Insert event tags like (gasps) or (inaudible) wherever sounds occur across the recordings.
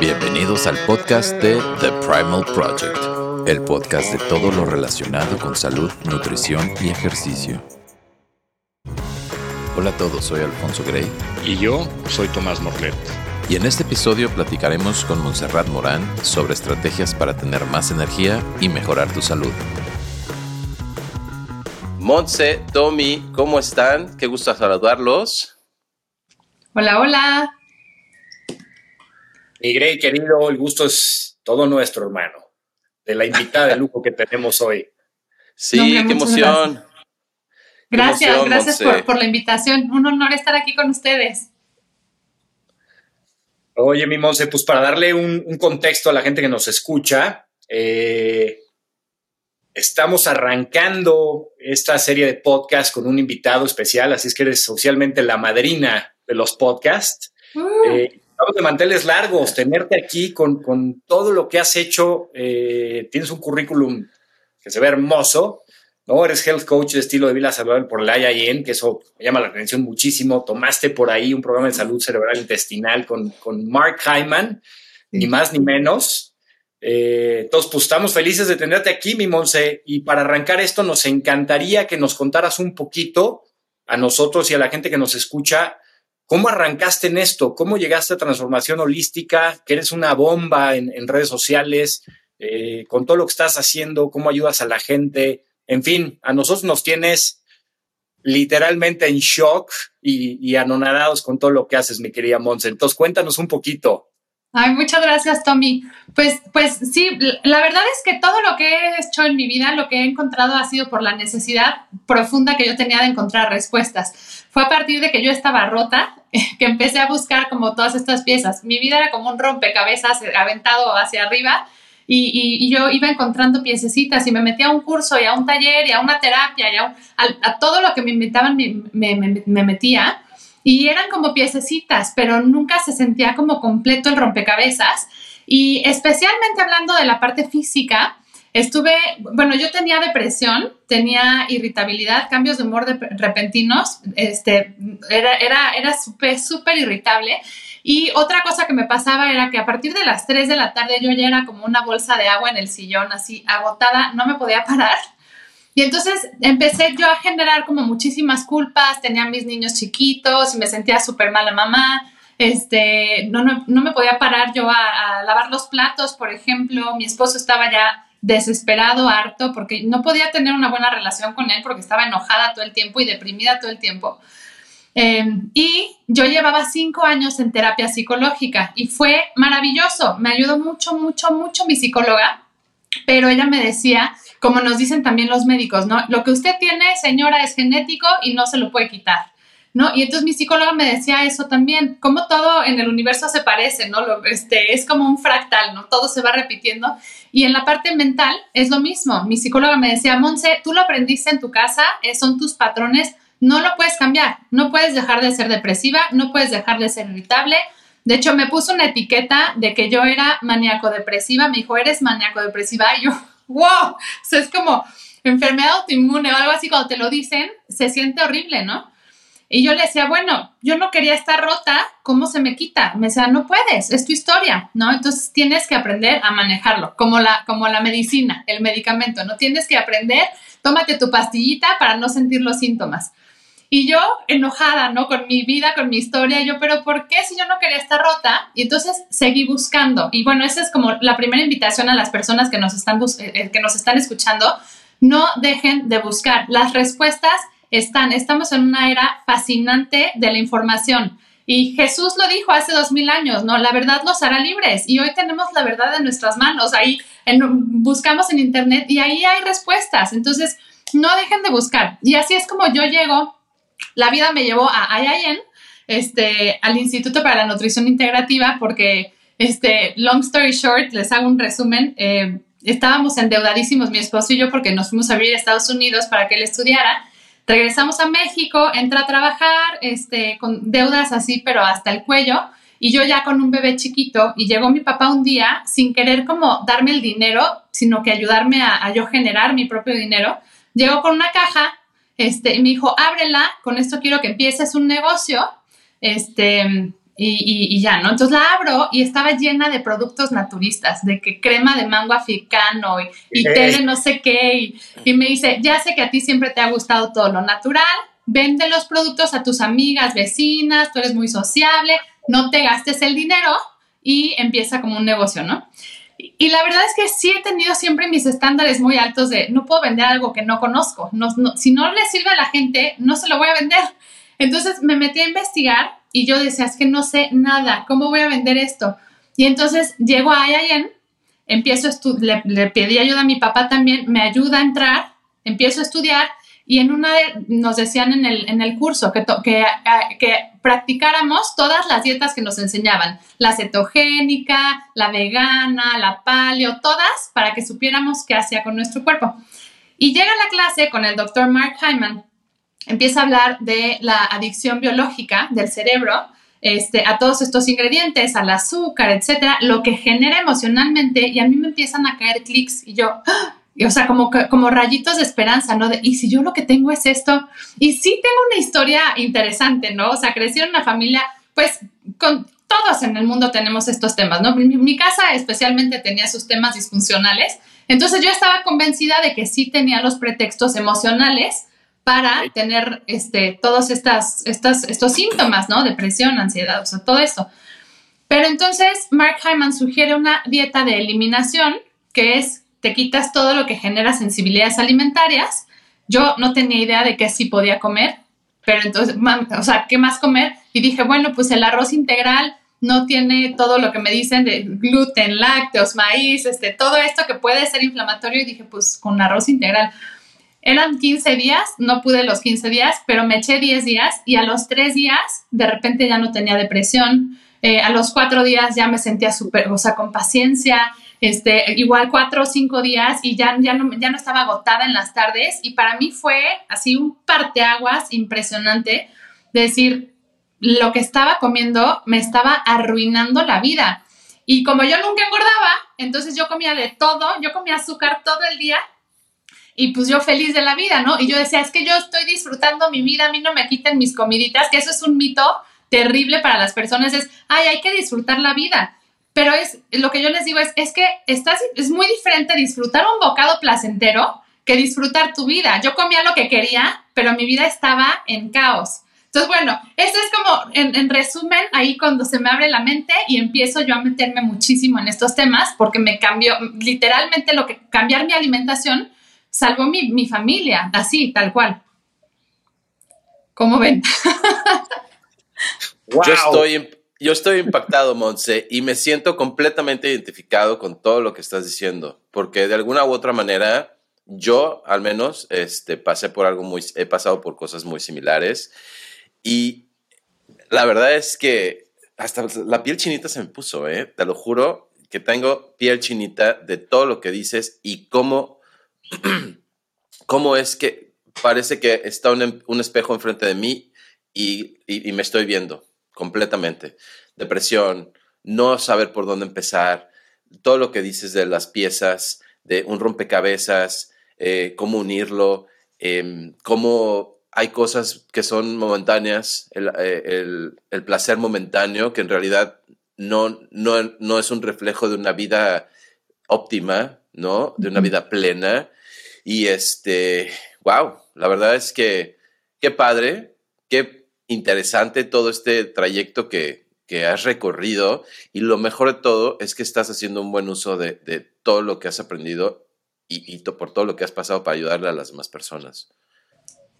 Bienvenidos al podcast de The Primal Project, el podcast de todo lo relacionado con salud, nutrición y ejercicio. Hola a todos, soy Alfonso Gray. Y yo soy Tomás Morlet. Y en este episodio platicaremos con Montserrat Morán sobre estrategias para tener más energía y mejorar tu salud. Montse, Tommy, ¿cómo están? Qué gusto saludarlos. Hola, hola. Mi Grey, querido, el gusto es todo nuestro, hermano. De la invitada de lujo que tenemos hoy. Sí, qué emoción. Gracias, gracias, por, la invitación. Un honor estar aquí con ustedes. Oye, mi Monse, pues para darle un, contexto a la gente que nos escucha, eh, estamos arrancando esta serie de podcasts con un invitado especial, así es que eres socialmente la madrina de los podcasts. Uh. Eh, de manteles largos, tenerte aquí con, todo lo que has hecho. Eh, tienes un currículum que se ve hermoso, ¿no? Eres health coach de estilo de vida saludable por la IIN, que eso me llama la atención muchísimo. Tomaste por ahí un programa de salud cerebral intestinal con, con Mark Hyman, ni más ni menos. Eh, entonces, pues estamos felices de tenerte aquí, mi Monse. Y para arrancar esto, nos encantaría que nos contaras un poquito a nosotros y a la gente que nos escucha ¿Cómo arrancaste en esto? ¿Cómo llegaste a transformación holística? Que eres una bomba en, redes sociales, eh, con todo lo que estás haciendo, cómo ayudas a la gente. En fin, a nosotros nos tienes literalmente en shock y, y anonadados con todo lo que haces, mi querida Monse. Entonces, cuéntanos un poquito. Ay, muchas gracias, Tommy. Pues, pues sí, la verdad es que todo lo que he hecho en mi vida, lo que he encontrado ha sido por la necesidad profunda que yo tenía de encontrar respuestas. Fue a partir de que yo estaba rota (laughs) que empecé a buscar como todas estas piezas. Mi vida era como un rompecabezas aventado hacia arriba y, yo iba encontrando piececitas y me metía a un curso y a un taller y a una terapia y a, todo lo que me invitaban me, me metía y eran como piececitas, pero nunca se sentía como completo el rompecabezas. Y especialmente hablando de la parte física, estuve, bueno, yo tenía depresión, tenía irritabilidad, cambios de humor repentinos, este, era, era, era súper, súper irritable. Y otra cosa que me pasaba era que a partir de las 3 de la tarde yo ya era como una bolsa de agua en el sillón, así agotada, no me podía (laughs) parar. Y entonces empecé yo a generar como muchísimas culpas, tenía mis niños chiquitos y me sentía súper mala mamá, este, no, no, no, me podía parar yo a, lavar los platos, por ejemplo, mi esposo estaba ya desesperado, harto, porque no podía tener una buena relación con él porque estaba enojada todo el tiempo y deprimida todo el tiempo. Em, y yo llevaba cinco años en terapia psicológica y fue maravilloso, me ayudó mucho, mucho, mucho mi psicóloga, pero ella me decía como nos dicen también los médicos, ¿no? Lo que usted tiene, señora, es genético y no se lo puede quitar. ¿No? Y entonces mi psicóloga me decía eso también, como todo en el universo se parece, ¿no? Lo, este, es como un fractal, ¿no? Todo se va repitiendo. Y en la parte mental es lo mismo. Mi psicóloga me decía, Monse, tú lo aprendiste en tu casa, eh, son tus patrones, no lo puedes cambiar, no puedes dejar de ser depresiva, no puedes dejar de ser irritable. De hecho, me puso una etiqueta de que yo era maníaco-depresiva, me dijo, eres maníaco-depresiva, yo, wow, o sea, es como enfermedad autoinmune o algo así, cuando te lo dicen, se siente horrible, ¿no? Y yo le decía, bueno, yo no quería estar rota, ¿cómo se me quita? Me decía, no puedes, es tu historia, ¿no? Entonces tienes que aprender a manejarlo, como la, como la medicina, el medicamento, ¿no? Tienes que aprender, tómate tu pastillita para no sentir los síntomas. Y yo enojada, ¿no? Con mi vida, con mi historia, yo, pero ¿por qué si yo no quería estar rota? Y entonces seguí buscando. Y bueno, esa es como la primera invitación a las personas que nos están, eh, que nos están escuchando. No dejen de buscar. Las respuestas están. Estamos en una era fascinante de la información. Y Jesús lo dijo hace dos mil años, ¿no? La verdad los hará libres. Y hoy tenemos la verdad en nuestras manos. Ahí buscamos en Internet y ahí hay respuestas. Entonces, no dejen de buscar. Y así es como yo llego la vida me llevó a IIN, este, al Instituto para la Nutrición Integrativa, porque, este, long story short, les hago un resumen. Eh, estábamos endeudadísimos, mi esposo y yo, porque nos fuimos a vivir a Estados Unidos para que él estudiara. Regresamos a México, entra a trabajar, este, con deudas así, pero hasta el cuello. Y yo ya con un bebé chiquito, y llegó mi papá un día sin querer como darme el dinero, sino que ayudarme a, a yo generar mi propio dinero. Llegó con una caja este, y me dijo, ábrela, con esto quiero que empieces un negocio. Este, y, ya, ¿no? Entonces la abro y estaba llena de productos naturistas, de que crema de mango africano y, té de no sé qué. Y, y, me dice, ya sé que a ti siempre te ha gustado todo lo natural, vende los productos a tus amigas, vecinas, tú eres muy sociable, no te gastes el dinero y empieza como un negocio, ¿no? Y la verdad es que sí he tenido siempre mis estándares muy altos de no puedo vender algo que no conozco. No, si no le sirve a la gente, no se lo voy a vender. Entonces me metí a investigar y yo decía, es que no sé nada, ¿cómo voy a vender esto? Y entonces llego a IIN, empiezo le, le pedí ayuda a mi papá también, me ayuda a entrar, empiezo a estudiar y en una de, nos decían en el, en el curso que, que, practicáramos todas las dietas que nos enseñaban, la cetogénica, la vegana, la paleo, todas para que supiéramos qué hacía con nuestro cuerpo. Y llega la clase con el doctor Mark Hyman, empieza a hablar de la adicción biológica del cerebro este, a todos estos ingredientes, al azúcar, etcétera, lo que genera emocionalmente y a mí me empiezan a caer clics y yo, ¡ah! O sea, como, como rayitos de esperanza, ¿no? De, y si yo lo que tengo es esto, y sí tengo una historia interesante, ¿no? O sea, crecí en una familia, pues, con todos en el mundo tenemos estos temas, ¿no? Mi, casa especialmente tenía sus temas disfuncionales, entonces yo estaba convencida de que sí tenía los pretextos emocionales para tener este, todos estas, estas, estos síntomas, ¿no? Depresión, ansiedad, o sea, todo eso. Pero entonces Mark Hyman sugiere una dieta de eliminación que es te quitas todo lo que genera sensibilidades alimentarias. Yo no tenía idea de qué sí podía comer, pero entonces, o sea, ¿qué más comer? Y dije, bueno, pues el arroz integral no tiene todo lo que me dicen de gluten, lácteos, maíz, este, todo esto que puede ser inflamatorio. Y dije, pues con arroz integral. Eran 15 días, no pude los 15 días, pero me eché 10 días y a los 3 días de repente ya no tenía depresión. Eh, a los 4 días ya me sentía súper, o sea, con paciencia este, igual cuatro o cinco días y ya, ya, no, ya no estaba agotada en las tardes y para mí fue así un parteaguas impresionante decir, lo que estaba comiendo me estaba arruinando la vida. Y como yo nunca engordaba, entonces yo comía de todo, yo comía azúcar todo el día y pues yo feliz de la vida, ¿no? Y yo decía, es que yo estoy disfrutando mi vida, a mí no me quiten mis comiditas, que eso es un mito terrible para las personas, es, ay, hay que disfrutar la vida. Pero es lo que yo les digo es, es que estás, es muy diferente disfrutar un bocado placentero que disfrutar tu vida. Yo comía lo que quería, pero mi vida estaba en caos. Entonces, bueno, eso es como, en, resumen, ahí cuando se me abre la mente y empiezo yo a meterme muchísimo en estos temas, porque me cambió, literalmente lo que cambiar mi alimentación salvó mi, mi familia, así, tal cual. ¿Cómo ven? Yo (laughs) estoy yo estoy impactado, Monse, y me siento completamente identificado con todo lo que estás diciendo, porque de alguna u otra manera, yo al menos este, pasé por algo muy, he pasado por cosas muy similares, y la verdad es que hasta la piel chinita se me puso, ¿eh? te lo juro que tengo piel chinita de todo lo que dices y cómo, (clears throat) cómo es que parece que está un, un espejo enfrente de mí y, y me estoy viendo completamente. Depresión, no saber por dónde empezar, todo lo que dices de las piezas, de un rompecabezas, eh, cómo unirlo, em, cómo hay cosas que son momentáneas, eh, el, placer momentáneo, que en realidad no, no, no, es un reflejo de una vida óptima, ¿no? De una vida plena. Y este, wow, la verdad es que qué padre, qué interesante todo este trayecto que, has recorrido y lo mejor de todo es que estás haciendo un buen uso de, todo lo que has aprendido y, por todo lo que has pasado para ayudarle a las demás personas.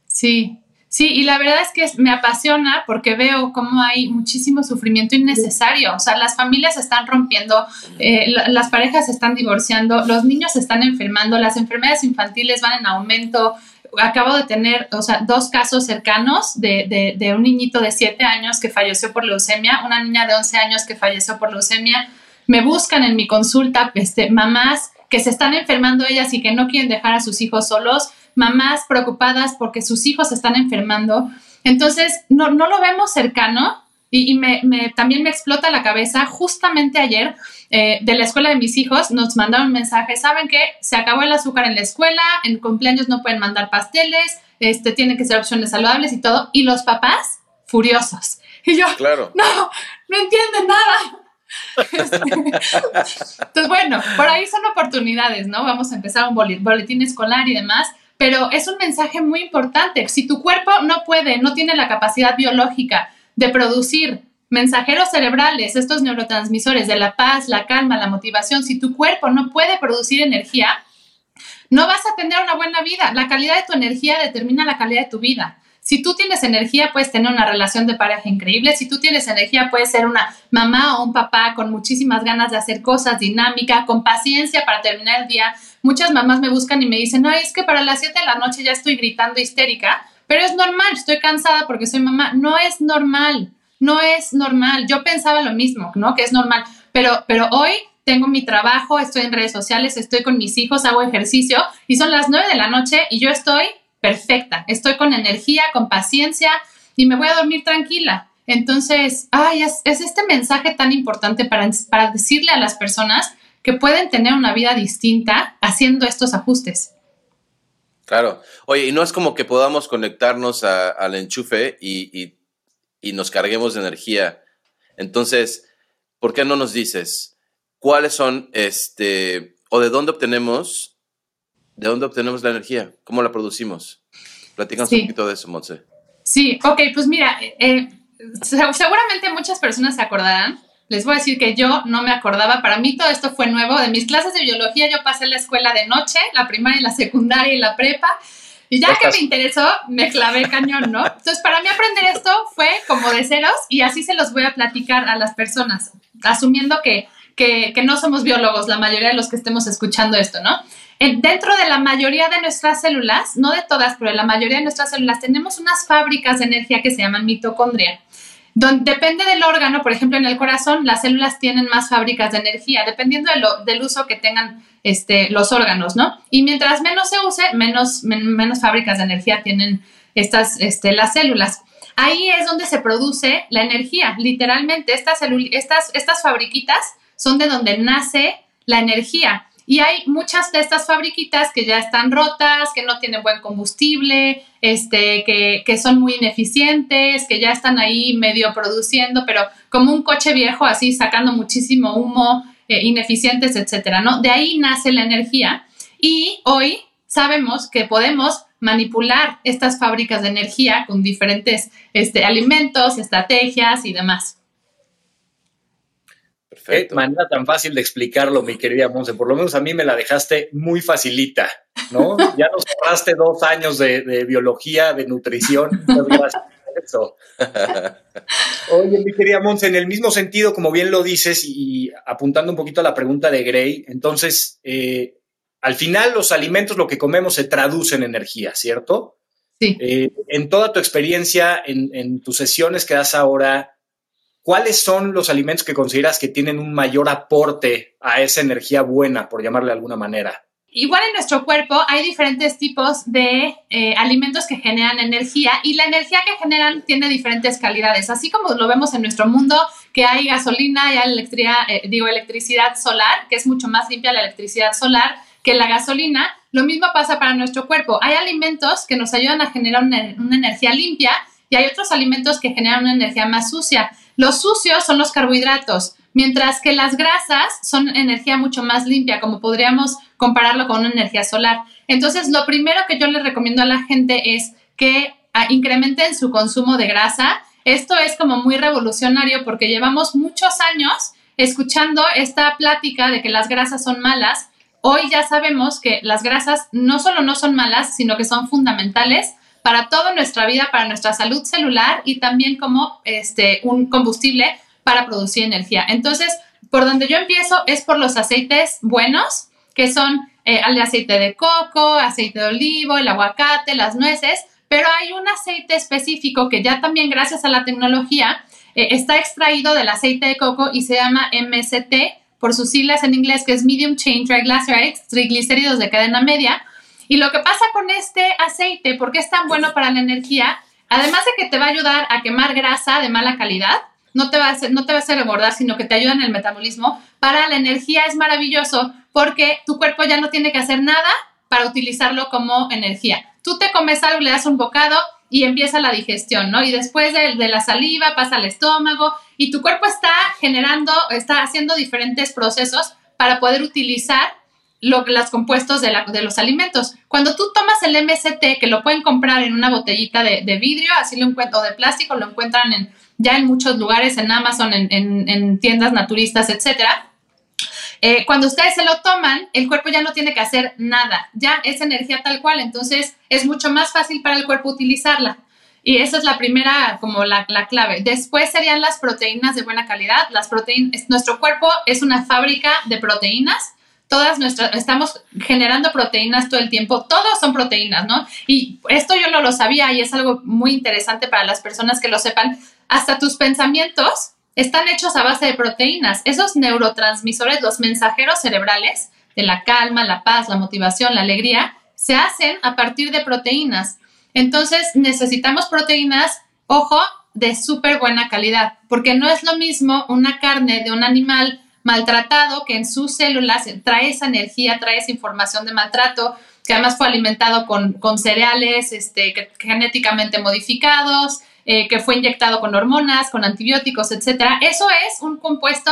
Sí, sí, y la verdad es que me apasiona porque veo cómo hay muchísimo sufrimiento innecesario. O sea, las familias están rompiendo, eh, las parejas están divorciando, los niños están enfermando, las enfermedades infantiles van en aumento, acabo de tener, o sea, dos casos cercanos de, de, un niñito de 7 años que falleció por leucemia, una niña de 11 años que falleció por leucemia. Me buscan en mi consulta este, mamás que se están enfermando ellas y que no quieren dejar a sus hijos solos, mamás preocupadas porque sus hijos se están enfermando. Entonces, no, no lo vemos cercano y, me, también me explota la cabeza. Justamente ayer eh, de la escuela de mis hijos nos mandaron un mensaje, ¿saben que Se acabó el azúcar en la escuela, en cumpleaños no pueden mandar pasteles, este, tienen que ser opciones saludables y todo. Y los papás furiosos. Y yo, Claro. no, no entienden nada. Entonces, bueno, por ahí son oportunidades, ¿no? Vamos a empezar un boletín escolar y demás, pero es un mensaje muy importante. Si tu cuerpo no puede, no tiene la capacidad biológica de producir mensajeros cerebrales, estos neurotransmisores de la paz, la calma, la motivación, si tu cuerpo no puede producir energía, no vas a tener una buena vida. La calidad de tu energía determina la calidad de tu vida. Si tú tienes energía, puedes tener una relación de pareja increíble. Si tú tienes energía, puedes ser una mamá o un papá con muchísimas ganas de hacer cosas, dinámica, con paciencia para terminar el día. Muchas mamás me buscan y me dicen, no, es que para las 7 de la noche ya estoy gritando histérica, pero es normal, estoy cansada porque soy mamá. No es normal, no es normal. Yo pensaba lo mismo, ¿no? Que es normal, pero, pero hoy tengo mi trabajo, estoy en redes sociales, estoy con mis hijos, hago ejercicio y son las 9 de la noche y yo estoy perfecta, estoy con energía, con paciencia y me voy a dormir tranquila. Entonces, ay, es, es este mensaje tan importante para, para decirle a las personas que pueden tener una vida distinta haciendo estos ajustes. Claro. Oye, y no es como que podamos conectarnos a- al enchufe y, y- y nos carguemos de energía. Entonces, ¿por qué no nos dices cuáles son, este, o de dónde obtenemos, de dónde obtenemos la energía? ¿Cómo la producimos? Platícanos Sí. un poquito de eso, Monse. Sí, ok, pues mira, eh, se- seguramente muchas personas se acordarán. Les voy a decir que yo no me acordaba, para mí todo esto fue nuevo. De mis clases de biología yo pasé la escuela de noche, la primaria, la secundaria y la prepa. Y ya que me interesó, me clavé cañón, ¿no? Entonces, para mí aprender esto fue como de ceros y así se los voy a platicar a las personas, asumiendo que, que, que no somos biólogos, la mayoría de los que estemos escuchando esto, ¿no? En- dentro de la mayoría de nuestras células, no de todas, pero de la mayoría de nuestras células, tenemos unas fábricas de energía que se llaman mitocondria. Donde depende del órgano, por ejemplo, en el corazón, las células tienen más fábricas de energía, dependiendo del uso que tengan este, los órganos, ¿no? Y mientras menos se use, menos, men- menos fábricas de energía tienen estas, este, las células. Ahí es donde se produce la energía, literalmente. Estas, estas fabriquitas son de donde nace la energía. Y hay muchas de estas fabriquitas que ya están rotas, que no tienen buen combustible, este, que, que son muy ineficientes, que ya están ahí medio produciendo, pero como un coche viejo, así sacando muchísimo humo, eh, ineficientes, etcétera, ¿no? De ahí nace la energía. Y hoy sabemos que podemos manipular estas fábricas de energía con diferentes este, alimentos, estrategias y demás. Qué Perfecto. manera tan fácil de explicarlo, mi querida Monse. Por lo menos a mí me la dejaste muy facilita, ¿no? (laughs) Ya nos ahorraste dos años de, de biología, de nutrición. Muchas gracias por eso. Oye, mi querida Monse, en el mismo sentido, como bien lo dices, y apuntando un poquito a la pregunta de Gray, entonces, eh, al final los alimentos, lo que comemos, se traduce en energía, ¿cierto? Sí. Eh, en toda tu experiencia, en, en tus sesiones que das ahora, ¿cuáles son los alimentos que consideras que tienen un mayor aporte a esa energía buena, por llamarle de alguna manera? Igual en nuestro cuerpo hay diferentes tipos de eh, alimentos que generan energía y la energía que generan tiene diferentes calidades. Así como lo vemos en nuestro mundo, que hay gasolina y hay electricidad, eh, digo, electricidad solar, que es mucho más limpia la electricidad solar que la gasolina, lo mismo pasa para nuestro cuerpo. Hay alimentos que nos ayudan a generar una, una energía limpia y hay otros alimentos que generan una energía más sucia. Los sucios son los carbohidratos, mientras que las grasas son energía mucho más limpia, como podríamos compararlo con una energía solar. Entonces, lo primero que yo les recomiendo a la gente es que ah, incrementen su consumo de grasa. Esto es como muy revolucionario porque llevamos muchos años escuchando esta plática de que las grasas son malas. Hoy ya sabemos que las grasas no solo no son malas, sino que son fundamentales para toda nuestra vida, para nuestra salud celular y también como este, un combustible para producir energía. Entonces, por donde yo empiezo es por los aceites buenos, que son eh, el aceite de coco, aceite de olivo, el aguacate, las nueces, pero hay un aceite específico que ya también gracias a la tecnología eh, está extraído del aceite de coco y se llama MST por sus siglas en inglés, que es Medium Chain Triglycerides, triglicéridos de cadena media. Y lo que pasa con este aceite, ¿por qué es tan bueno para la energía? Además de que te va a ayudar a quemar grasa de mala calidad, no te va a hacer, no te va a engordar, sino que te ayuda en el metabolismo. Para la energía es maravilloso porque tu cuerpo ya no tiene que hacer nada para utilizarlo como energía. Tú te comes algo, le das un bocado y empieza la digestión, ¿no? Y después de, la saliva pasa al estómago y tu cuerpo está generando, está haciendo diferentes procesos para poder utilizar lo, los compuestos de, los alimentos. Cuando tú tomas el MST, que lo pueden comprar en una botellita de, vidrio, así lo encuentro, o de plástico, lo encuentran en, ya en muchos lugares, en Amazon, en, tiendas naturistas, etcétera. Eh, cuando ustedes se lo toman, el cuerpo ya no tiene que hacer nada, ya es energía tal cual, entonces es mucho más fácil para el cuerpo utilizarla. Y esa es la primera, como la, la, clave. Después serían las proteínas de buena calidad. Las proteínas, nuestro cuerpo es una fábrica de proteínas todas nuestras, estamos generando proteínas todo el tiempo, todos son proteínas, ¿no? Y esto yo no lo sabía y es algo muy interesante para las personas que lo sepan. Hasta tus pensamientos están hechos a base de proteínas. Esos neurotransmisores, los mensajeros cerebrales de la calma, la paz, la motivación, la alegría, se hacen a partir de proteínas. Entonces necesitamos proteínas, ojo, de súper buena calidad, porque no es lo mismo una carne de un animal maltratado que en sus células trae esa energía, trae esa información de maltrato, que además fue alimentado con, cereales este, genéticamente modificados, eh, que fue inyectado con hormonas, con antibióticos, etc. Eso es un compuesto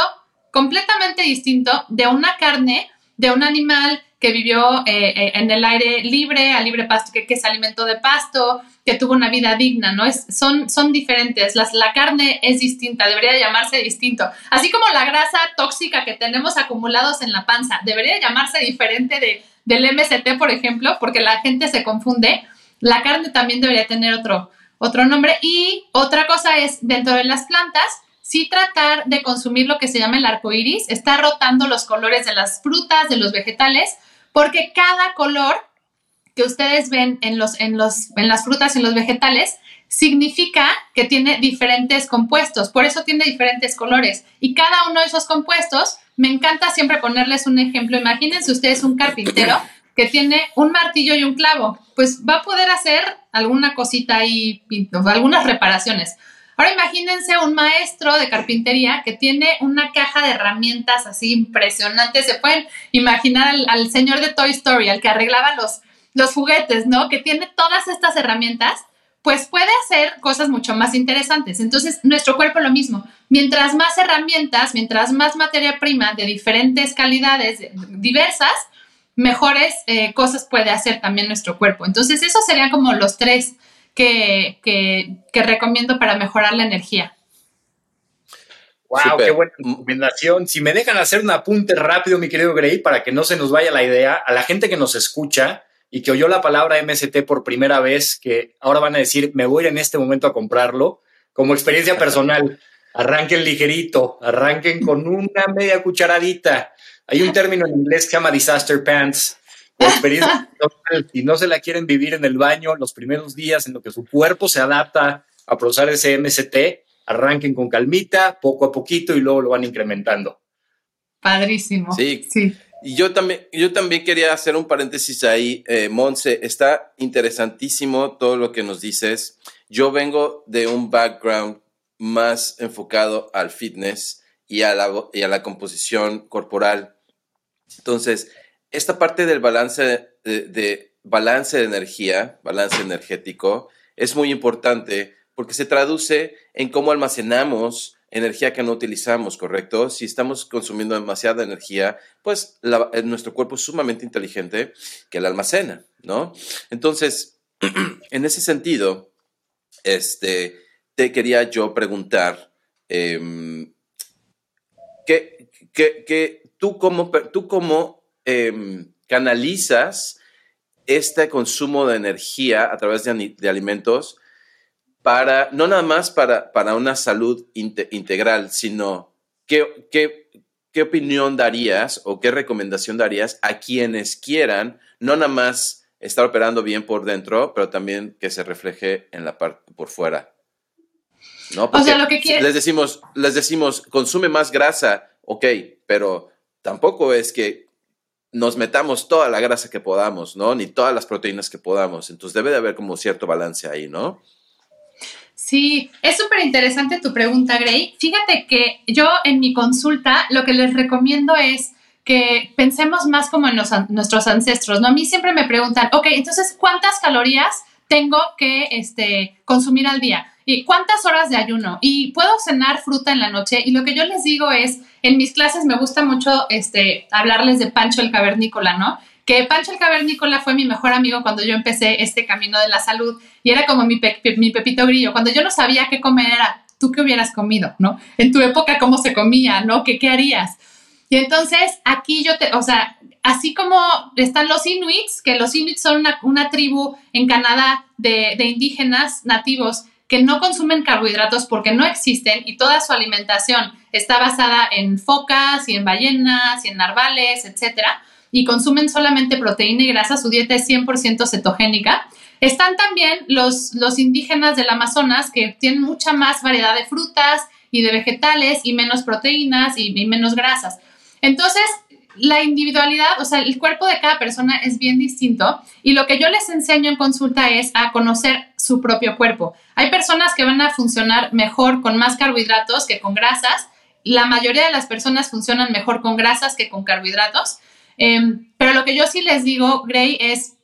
completamente distinto de una carne de un animal que vivió eh, eh, en el aire libre, a libre pasto, que, se alimentó de pasto, que tuvo una vida digna, ¿no? Es, son, son diferentes, Las, la carne es distinta, debería llamarse distinto. Así como la grasa tóxica que tenemos acumulados en la panza, debería llamarse diferente de, del MST, por ejemplo, porque la gente se confunde. La carne también debería tener otro, otro nombre. Y otra cosa es, dentro de las plantas, sí tratar de consumir lo que se llama el arco iris, está rotando los colores de las frutas, de los vegetales, porque cada color que ustedes ven en, los, en, los, en las frutas y en los vegetales significa que tiene diferentes compuestos, por eso tiene diferentes colores. Y cada uno de esos compuestos, me encanta siempre ponerles un ejemplo. Imagínense ustedes un carpintero que tiene un martillo y un clavo, pues va a poder hacer alguna cosita y algunas reparaciones. Ahora imagínense un maestro de carpintería que tiene una caja de herramientas así impresionante. Se pueden imaginar al, señor de Toy Story, al que arreglaba los, los juguetes, ¿no? Que tiene todas estas herramientas, pues puede hacer cosas mucho más interesantes. Entonces, nuestro cuerpo lo mismo. Mientras más herramientas, mientras más materia prima de diferentes calidades, diversas, mejores eh, cosas puede hacer también nuestro cuerpo. Entonces, esos serían como los tres que, recomiendo para mejorar la energía. Wow, qué buena recomendación. Si me dejan hacer un apunte rápido, mi querido Gray, para que no se nos vaya la idea, a la gente que nos escucha y que oyó la palabra MST por primera vez, que ahora van a decir, me voy en este momento a comprarlo, como experiencia personal, (laughs) arranquen ligerito, arranquen con una media cucharadita. Hay un término en inglés que se llama disaster pants, experiencia (laughs) si no se la quieren vivir en el baño los primeros días en lo que su cuerpo se adapta a procesar ese MST, arranquen con calmita, poco a poquito y luego lo van incrementando. Padrísimo. Sí. sí. Y yo también, yo también quería hacer un paréntesis ahí, eh, Monse, está interesantísimo todo lo que nos dices. Yo vengo de un background más enfocado al fitness y a la, y a la composición corporal. Entonces, esta parte del balance de, balance de energía, balance energético, es muy importante porque se traduce en cómo almacenamos energía que no utilizamos, ¿correcto? Si estamos consumiendo demasiada energía, pues eh, nuestro cuerpo es sumamente inteligente que la almacena, ¿no? Entonces, (clears throat) en ese sentido, este, te quería yo preguntar, em, tú como, tú Em, canalizas este consumo de energía a través de, alimentos para, no nada más para, para una salud integral, sino ¿qué, qué, qué opinión darías o qué recomendación darías a quienes quieran, no nada más estar operando bien por dentro, pero también que se refleje en la parte por fuera. ¿No? o sea, lo que les decimos, les decimos, consume más grasa, ok, pero tampoco es que nos metamos toda la grasa que podamos, ¿no? Ni todas las proteínas que podamos. Entonces debe de haber como cierto balance ahí, ¿no? Sí, es súper interesante tu pregunta, Gray. Fíjate que yo en mi consulta lo que les recomiendo es que pensemos más como en nuestros ancestros, ¿no? A mí siempre me preguntan, ok, entonces, ¿cuántas calorías tengo que este, consumir al día? ¿Y cuántas horas de ayuno? Y puedo cenar fruta en la noche. Y lo que yo les digo es, en mis clases me gusta mucho este, hablarles de Pancho el Cavernícola, ¿no? Que Pancho el Cavernícola fue mi mejor amigo cuando yo empecé este camino de la salud y era como mi, mi pepito grillo. Cuando yo no sabía qué comer era, ¿tú qué hubieras comido, no? En tu época, ¿cómo se comía, no? ¿Qué, qué harías? Y entonces aquí yo te, o sea, así como están los inuits, que los inuits son una, tribu en Canadá de, indígenas nativos que no consumen carbohidratos porque no existen y toda su alimentación está basada en focas y en ballenas y en narvales, etcétera, y consumen solamente proteína y grasa, su dieta es 100% cetogénica. Están también los, los indígenas del Amazonas que tienen mucha más variedad de frutas y de vegetales y menos proteínas y menos grasas. Entonces, la individualidad, o sea, el cuerpo de cada persona es bien distinto y lo que yo les enseño en consulta es a conocer su propio cuerpo. Hay personas que van a funcionar mejor con más carbohidratos que con grasas. La mayoría de las personas funcionan mejor con grasas que con carbohidratos. Em, pero lo que yo sí les digo, Gray, es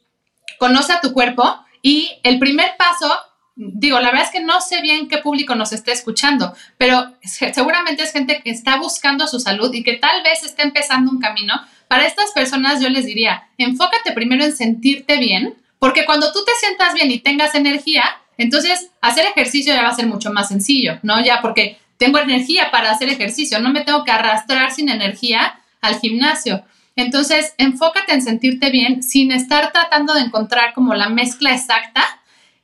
conoce a tu cuerpo y el primer paso digo, la verdad es que no sé bien qué público nos esté escuchando, pero seguramente es gente que está buscando su salud y que tal vez esté empezando un camino. Para estas personas yo les diría, enfócate primero en sentirte bien, porque cuando tú te sientas bien y tengas energía, entonces hacer ejercicio ya va a ser mucho más sencillo, ¿no? Ya porque tengo energía para hacer ejercicio, no me tengo que arrastrar sin energía al gimnasio. Entonces, enfócate en sentirte bien sin estar tratando de encontrar como la mezcla exacta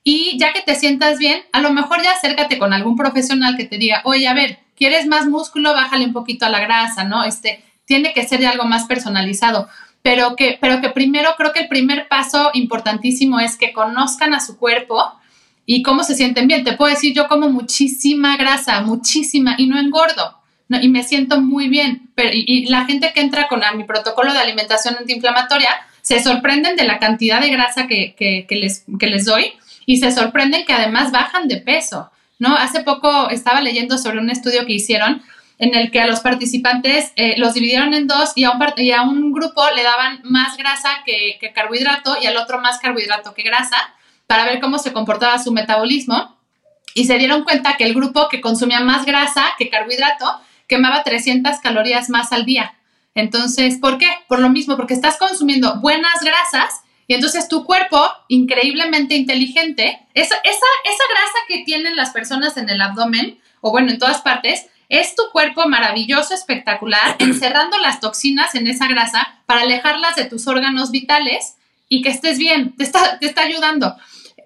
y ya que te sientas bien, a lo mejor ya acércate con algún profesional que te diga, oye, a ver, ¿quieres más músculo? Bájale un poquito a la grasa, ¿no? Este, tiene que ser algo más personalizado. Pero que, pero que primero creo que el primer paso importantísimo es que conozcan a su cuerpo y cómo se sienten bien. Te puedo decir, yo como muchísima grasa, muchísima, y no engordo. y me siento muy bien. Y, la gente que entra con mi protocolo de alimentación antiinflamatoria se sorprenden de la cantidad de grasa que, que, les, que les doy y se sorprenden que además bajan de peso, ¿no? Hace poco estaba leyendo sobre un estudio que hicieron en el que a los participantes eh, los dividieron en dos y a, un y a un grupo le daban más grasa que, que carbohidrato y al otro más carbohidrato que grasa para ver cómo se comportaba su metabolismo y se dieron cuenta que el grupo que consumía más grasa que carbohidrato quemaba 300 calorías más al día. Entonces, ¿por qué? Por lo mismo, porque estás consumiendo buenas grasas y entonces tu cuerpo, increíblemente inteligente, esa, esa, esa grasa que tienen las personas en el abdomen, o bueno, en todas partes, es tu cuerpo maravilloso, espectacular, (clears throat) encerrando las toxinas en esa grasa para alejarlas de tus órganos vitales y que estés bien, te está, ayudando.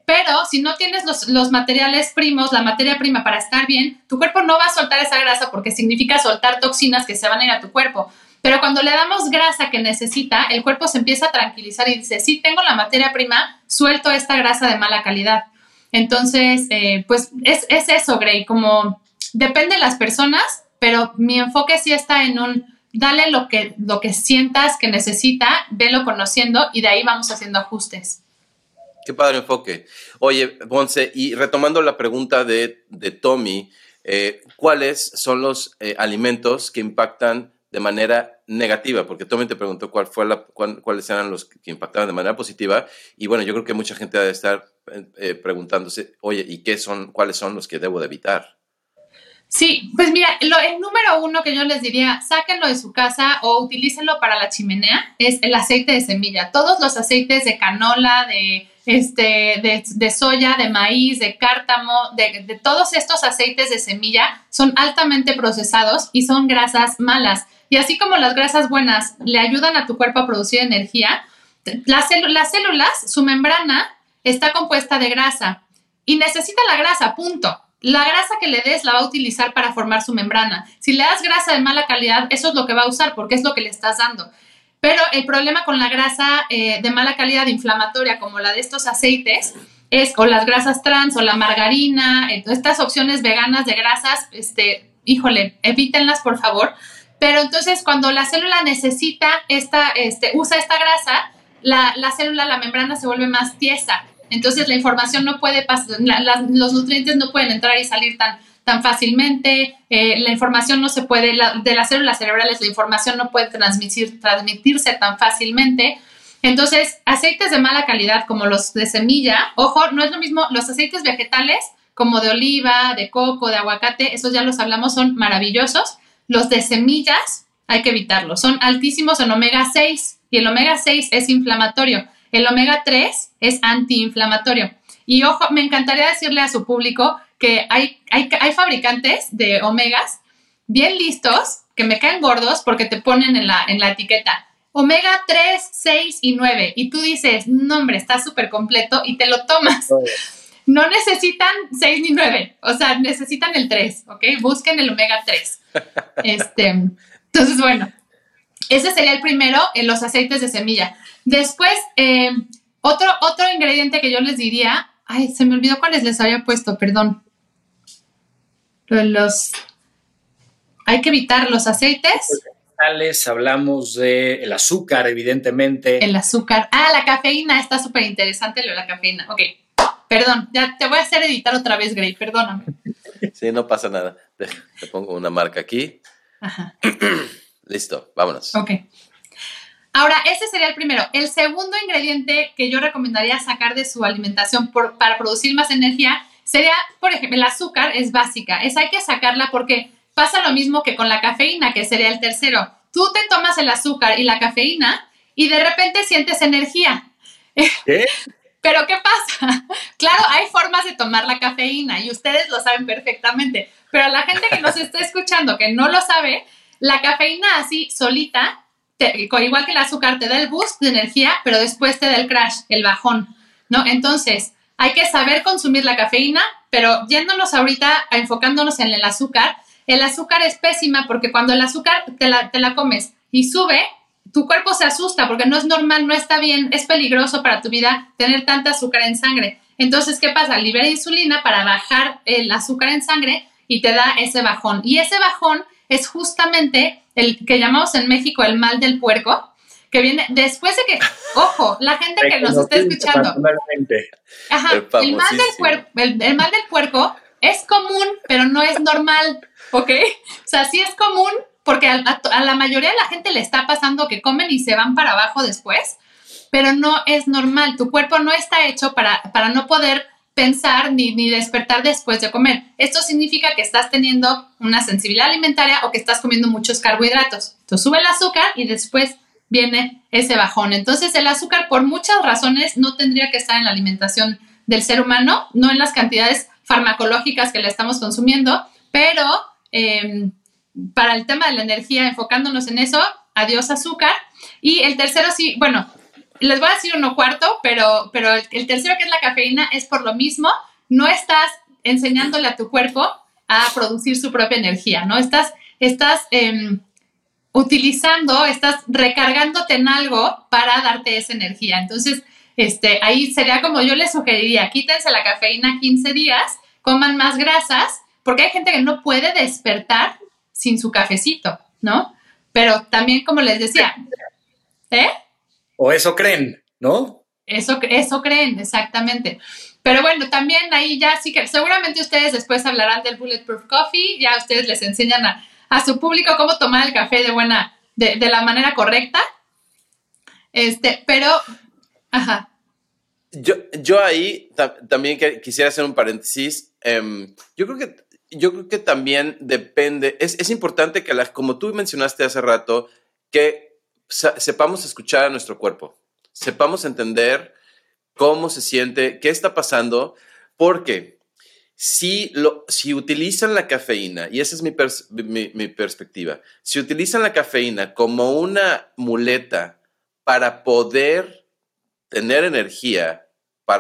Pero si no tienes los, los, materiales primos, la materia prima para estar bien, tu cuerpo no va a soltar esa grasa porque significa soltar toxinas que se van a ir a tu cuerpo. Pero cuando le damos grasa que necesita, el cuerpo se empieza a tranquilizar y dice, sí, tengo la materia prima, suelto esta grasa de mala calidad. Entonces, eh, pues es, es eso, Gray, como depende de las personas, pero mi enfoque sí está en un, dale lo que, lo que sientas que necesita, velo conociendo y de ahí vamos haciendo ajustes. Qué padre enfoque. Oye, Ponce, y retomando la pregunta de, de Tommy, eh, ¿cuáles son los eh, alimentos que impactan de manera negativa, porque Tommy te preguntó cuál fue la, cuáles eran los que impactaban de manera positiva, y bueno, yo creo que mucha gente debe estar eh, eh, preguntándose, oye, ¿y qué son, cuáles son los que debo de evitar? Sí, pues mira, lo, el número uno que yo les diría, sáquenlo de su casa o utilícenlo para la chimenea, es el aceite de semilla. Todos los aceites de canola, de, este, de, soya, de maíz, de cártamo, de, todos estos aceites de semilla son altamente procesados y son grasas malas. Y así como las grasas buenas le ayudan a tu cuerpo a producir energía, las células, su membrana está compuesta de grasa y necesita la grasa, punto. La grasa que le des la va a utilizar para formar su membrana. Si le das grasa de mala calidad, eso es lo que va a usar porque es lo que le estás dando. Pero el problema con la grasa eh, de mala calidad inflamatoria, como la de estos aceites, es o las grasas trans o la margarina, estas opciones veganas de grasas, este, híjole, evítenlas por favor, pero entonces cuando la célula necesita esta, este, usa esta grasa, la, la célula, la membrana se vuelve más tiesa. Entonces la información no puede pasar, los nutrientes no pueden entrar y salir tan, tan fácilmente, eh, la información no se puede, de las células cerebrales la información no puede transmitir, transmitirse tan fácilmente. Entonces, aceites de mala calidad como los de semilla, ojo, no es lo mismo los aceites vegetales como de oliva, de coco, de aguacate, esos ya los hablamos, son maravillosos. Los de semillas hay que evitarlos, son altísimos en omega 6 y el omega 6 es inflamatorio. El omega 3 es antiinflamatorio. Y ojo, me encantaría decirle a su público que hay, hay, hay fabricantes de omegas bien listos que me caen gordos porque te ponen en la, en la etiqueta omega 3, 6 y 9. Y tú dices, no, hombre, está súper completo y te lo tomas. No necesitan 6 ni 9, o sea, necesitan el 3, ¿ok? Busquen el omega 3. (laughs) Este, entonces, bueno, ese sería el primero en los aceites de semilla. Después, eh, otro, otro ingrediente que yo les diría, ay, se me olvidó cuáles les había puesto, perdón. Los, hay que evitar los aceites. Hablamos del el azúcar, evidentemente. El azúcar. Ah, la cafeína, está súper interesante lo de la cafeína. Ok, perdón, ya te voy a hacer editar otra vez, Gray, perdóname. (laughs) Sí, no pasa nada. Te pongo una marca aquí. Ajá. (clears throat) Listo, vámonos. Ok. Ahora, ese sería el primero. El segundo ingrediente que yo recomendaría sacar de su alimentación para producir más energía sería, por ejemplo, el azúcar es básica. Es hay que sacarla porque pasa lo mismo que con la cafeína, que sería el tercero. Tú te tomas el azúcar y la cafeína y de repente sientes energía. ¿Qué? (laughs) Pero ¿qué pasa? (laughs) Claro, hay formas de tomar la cafeína y ustedes lo saben perfectamente, pero la gente que nos (laughs) está escuchando que no lo sabe, la cafeína así solita igual que el azúcar, te da el boost de energía, pero después te da el crash, el bajón, ¿no? Entonces, hay que saber consumir la cafeína, pero yéndonos ahorita, enfocándonos en el azúcar, el azúcar es pésima porque cuando el azúcar te la, te la comes y sube, tu cuerpo se asusta porque no es normal, no está bien, es peligroso para tu vida tener tanta azúcar en sangre. Entonces, ¿qué pasa? Libera insulina para bajar el azúcar en sangre y te da ese bajón. Y ese bajón es justamente el que llamamos en México el mal del puerco, que viene después de que, (laughs) ojo, la gente que nos está escuchando. Ajá, el, mal del puerco, el, mal del puerco es común, pero no es normal, ¿ok? O sea, sí es común porque a, a, la mayoría de la gente le está pasando que comen y se van para abajo después, pero no es normal. Tu cuerpo no está hecho para, para no poder pensar ni, ni, despertar después de comer. Esto significa que estás teniendo una sensibilidad alimentaria o que estás comiendo muchos carbohidratos. Entonces sube el azúcar y después viene ese bajón. Entonces el azúcar por muchas razones no tendría que estar en la alimentación del ser humano, no en las cantidades farmacológicas que le estamos consumiendo, pero em, para el tema de la energía, enfocándonos en eso, adiós azúcar. Y el tercero sí, bueno, les voy a decir uno cuarto, pero, pero el, tercero que es la cafeína es por lo mismo, no estás enseñándole a tu cuerpo a producir su propia energía, ¿no? Estás, estás em, utilizando, estás recargándote en algo para darte esa energía. Entonces, este, ahí sería como yo les sugeriría, quítense la cafeína 15 días, coman más grasas, porque hay gente que no puede despertar sin su cafecito, ¿no? Pero también, como les decía, ¿eh? O eso creen, ¿no? Eso, eso creen, exactamente. Pero bueno, también ahí ya sí que seguramente ustedes después hablarán del Bulletproof Coffee, ya ustedes les enseñan a, su público cómo tomar el café de buena, de, la manera correcta. Este, pero, ajá. Yo, yo ahí también quisiera hacer un paréntesis. Em, yo creo que yo creo que también depende, es, es importante que, la, como tú mencionaste hace rato, que sepamos escuchar a nuestro cuerpo, sepamos entender cómo se siente, qué está pasando, porque si, lo, si utilizan la cafeína, y esa es mi, mi, perspectiva, si utilizan la cafeína como una muleta para poder tener energía,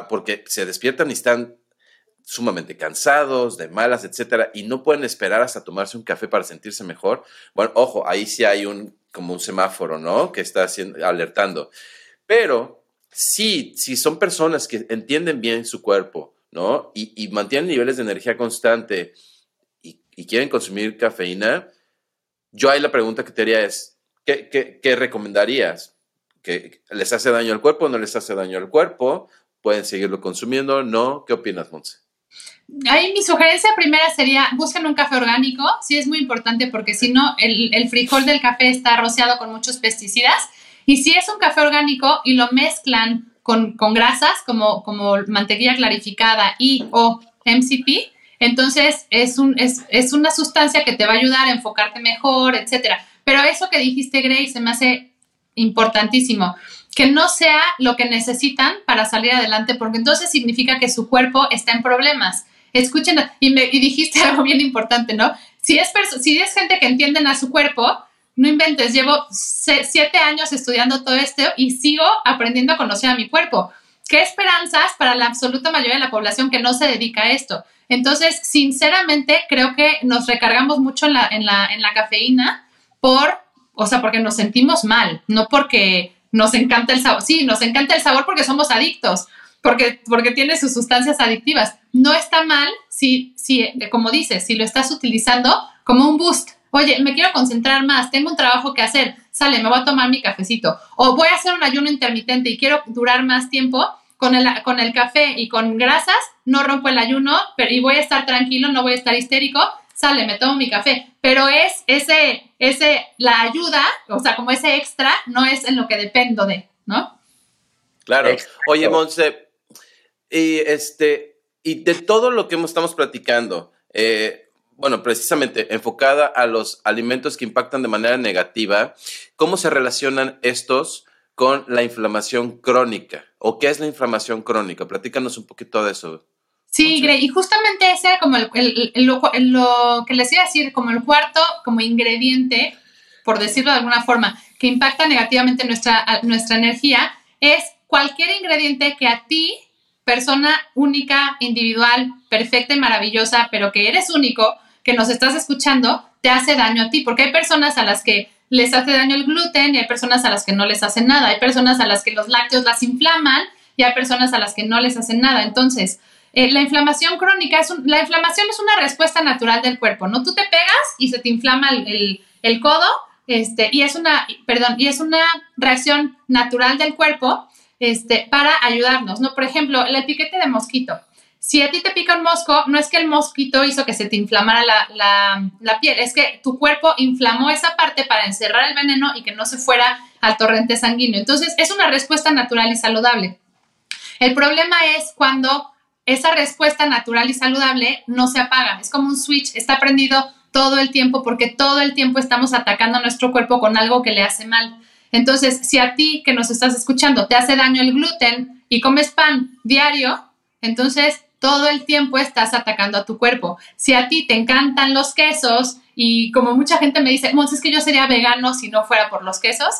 porque se despiertan y están sumamente cansados, de malas, etcétera, y no pueden esperar hasta tomarse un café para sentirse mejor. Bueno, ojo, ahí sí hay un como un semáforo, ¿no? Que está haciendo, alertando. Pero sí, si son personas que entienden bien su cuerpo, ¿no? Y, mantienen niveles de energía constante y, quieren consumir cafeína, yo ahí la pregunta que te haría es, ¿qué, qué recomendarías? ¿Que les hace daño al cuerpo no les hace daño al cuerpo? ¿Pueden seguirlo consumiendo? ¿No? ¿Qué opinas, Monse? Ahí mi sugerencia primera sería, busquen un café orgánico, sí es muy importante porque si no, el, frijol del café está rociado con muchos pesticidas Y si es un café orgánico y lo mezclan con, grasas como, como mantequilla clarificada y o MCP, entonces es, un, es, es, una sustancia que te va a ayudar a enfocarte mejor, etcétera. Pero eso que dijiste, Grace, se me hace importantísimo. Que no sea lo que necesitan para salir adelante, porque entonces significa que su cuerpo está en problemas. Escuchen, y, me, y dijiste (laughs) algo bien importante, ¿no? Si es, si es gente que entienden a su cuerpo, no inventes, llevo siete años estudiando todo esto y sigo aprendiendo a conocer a mi cuerpo. ¿Qué esperanzas para la absoluta mayoría de la población que no se dedica a esto? Entonces, sinceramente, creo que nos recargamos mucho en la, en la, en la cafeína por, o sea, porque nos sentimos mal, no porque nos encanta el sabor. Sí, nos encanta el sabor porque somos adictos, porque, porque tiene sus sustancias adictivas. No está mal si, si, como dices, si lo estás utilizando como un boost. Oye, me quiero concentrar más, tengo un trabajo que hacer, sale, me voy a tomar mi cafecito. O voy a hacer un ayuno intermitente y quiero durar más tiempo, con el, con el café y con grasas, no rompo el ayuno pero, y voy a estar tranquilo, no voy a estar histérico, sale, me tomo mi café. Pero es ese, ese, la ayuda, o sea, como ese extra, no es en lo que dependo de, ¿no? Claro. Oye, Monse, y este, y de todo lo que estamos platicando, eh, bueno, precisamente enfocada a los alimentos que impactan de manera negativa, ¿cómo se relacionan estos con la inflamación crónica? ¿O qué es la inflamación crónica? Platícanos un poquito de eso. Sí, Grey, y justamente ese era como el, lo, que les iba a decir, como el cuarto, como ingrediente, por decirlo de alguna forma, que impacta negativamente nuestra, nuestra energía, es cualquier ingrediente que a ti, persona única, individual, perfecta y maravillosa, pero que eres único, que nos estás escuchando, te hace daño a ti, porque hay personas a las que les hace daño el gluten y hay personas a las que no les hacen nada, hay personas a las que los lácteos las inflaman y hay personas a las que no les hacen nada. Entonces, eh, la inflamación crónica es la inflamación es una respuesta natural del cuerpo, ¿no? Tú te pegas y se te inflama el, el, codo, este, y es una, perdón, y es una reacción natural del cuerpo, este, para ayudarnos, ¿no? Por ejemplo, el piquete de mosquito. Si a ti te pica un mosco, no es que el mosquito hizo que se te inflamara la, la, la, piel, es que tu cuerpo inflamó esa parte para encerrar el veneno y que no se fuera al torrente sanguíneo. Entonces, es una respuesta natural y saludable. El problema es cuando esa respuesta natural y saludable no se apaga. Es como un switch, está prendido todo el tiempo porque todo el tiempo estamos atacando a nuestro cuerpo con algo que le hace mal. Entonces, si a ti que nos estás escuchando te hace daño el gluten y comes pan diario, entonces todo el tiempo estás atacando a tu cuerpo. Si a ti te encantan los quesos y como mucha gente me dice, es que yo sería vegano si no fuera por los quesos,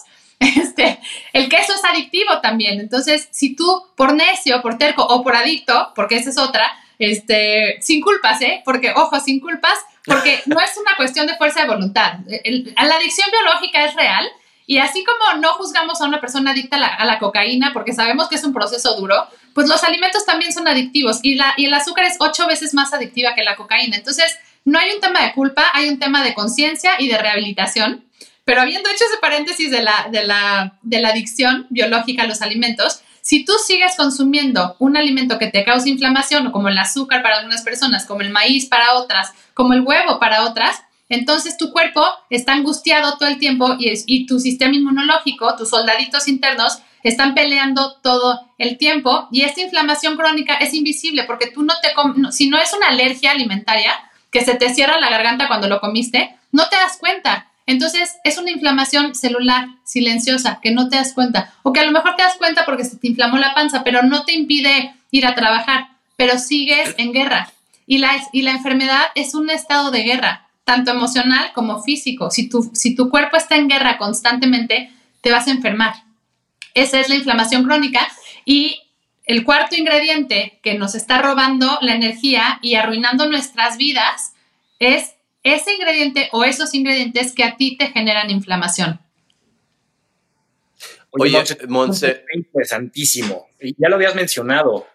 (laughs) Este, el queso es adictivo también. Entonces, si tú por necio, por terco o por adicto, porque esa es otra, este, sin culpas, ¿eh? Porque, ojo, sin culpas, porque (laughs) no es una cuestión de fuerza de voluntad. la adicción biológica es real y así como no juzgamos a una persona adicta a la, cocaína porque sabemos que es un proceso duro, pues los alimentos también son adictivos y, la, y el azúcar es ocho veces más adictiva que la cocaína. Entonces, no hay un tema de culpa, hay un tema de conciencia y de rehabilitación. Pero habiendo hecho ese paréntesis de la, de la, de la adicción biológica a los alimentos, si tú sigues consumiendo un alimento que te causa inflamación, como el azúcar para algunas personas, como el maíz para otras, como el huevo para otras, entonces tu cuerpo está angustiado todo el tiempo y, y tu sistema inmunológico, tus soldaditos internos, están peleando todo el tiempo y esta inflamación crónica es invisible porque tú no te, si no es una alergia alimentaria que se te cierra la garganta cuando lo comiste, no te das cuenta. Entonces, es una inflamación celular silenciosa que no te das cuenta. O que a lo mejor te das cuenta porque se te inflamó la panza, pero no te impide ir a trabajar, pero sigues en guerra. Y la, y la enfermedad es un estado de guerra, tanto emocional como físico. Si tu, si tu cuerpo está en guerra constantemente, te vas a enfermar. Esa es la inflamación crónica. Y el cuarto ingrediente que nos está robando la energía y arruinando nuestras vidas es ese ingrediente o esos ingredientes que a ti te generan inflamación. Oye, Monse, interesantísimo. Ya lo habías mencionado,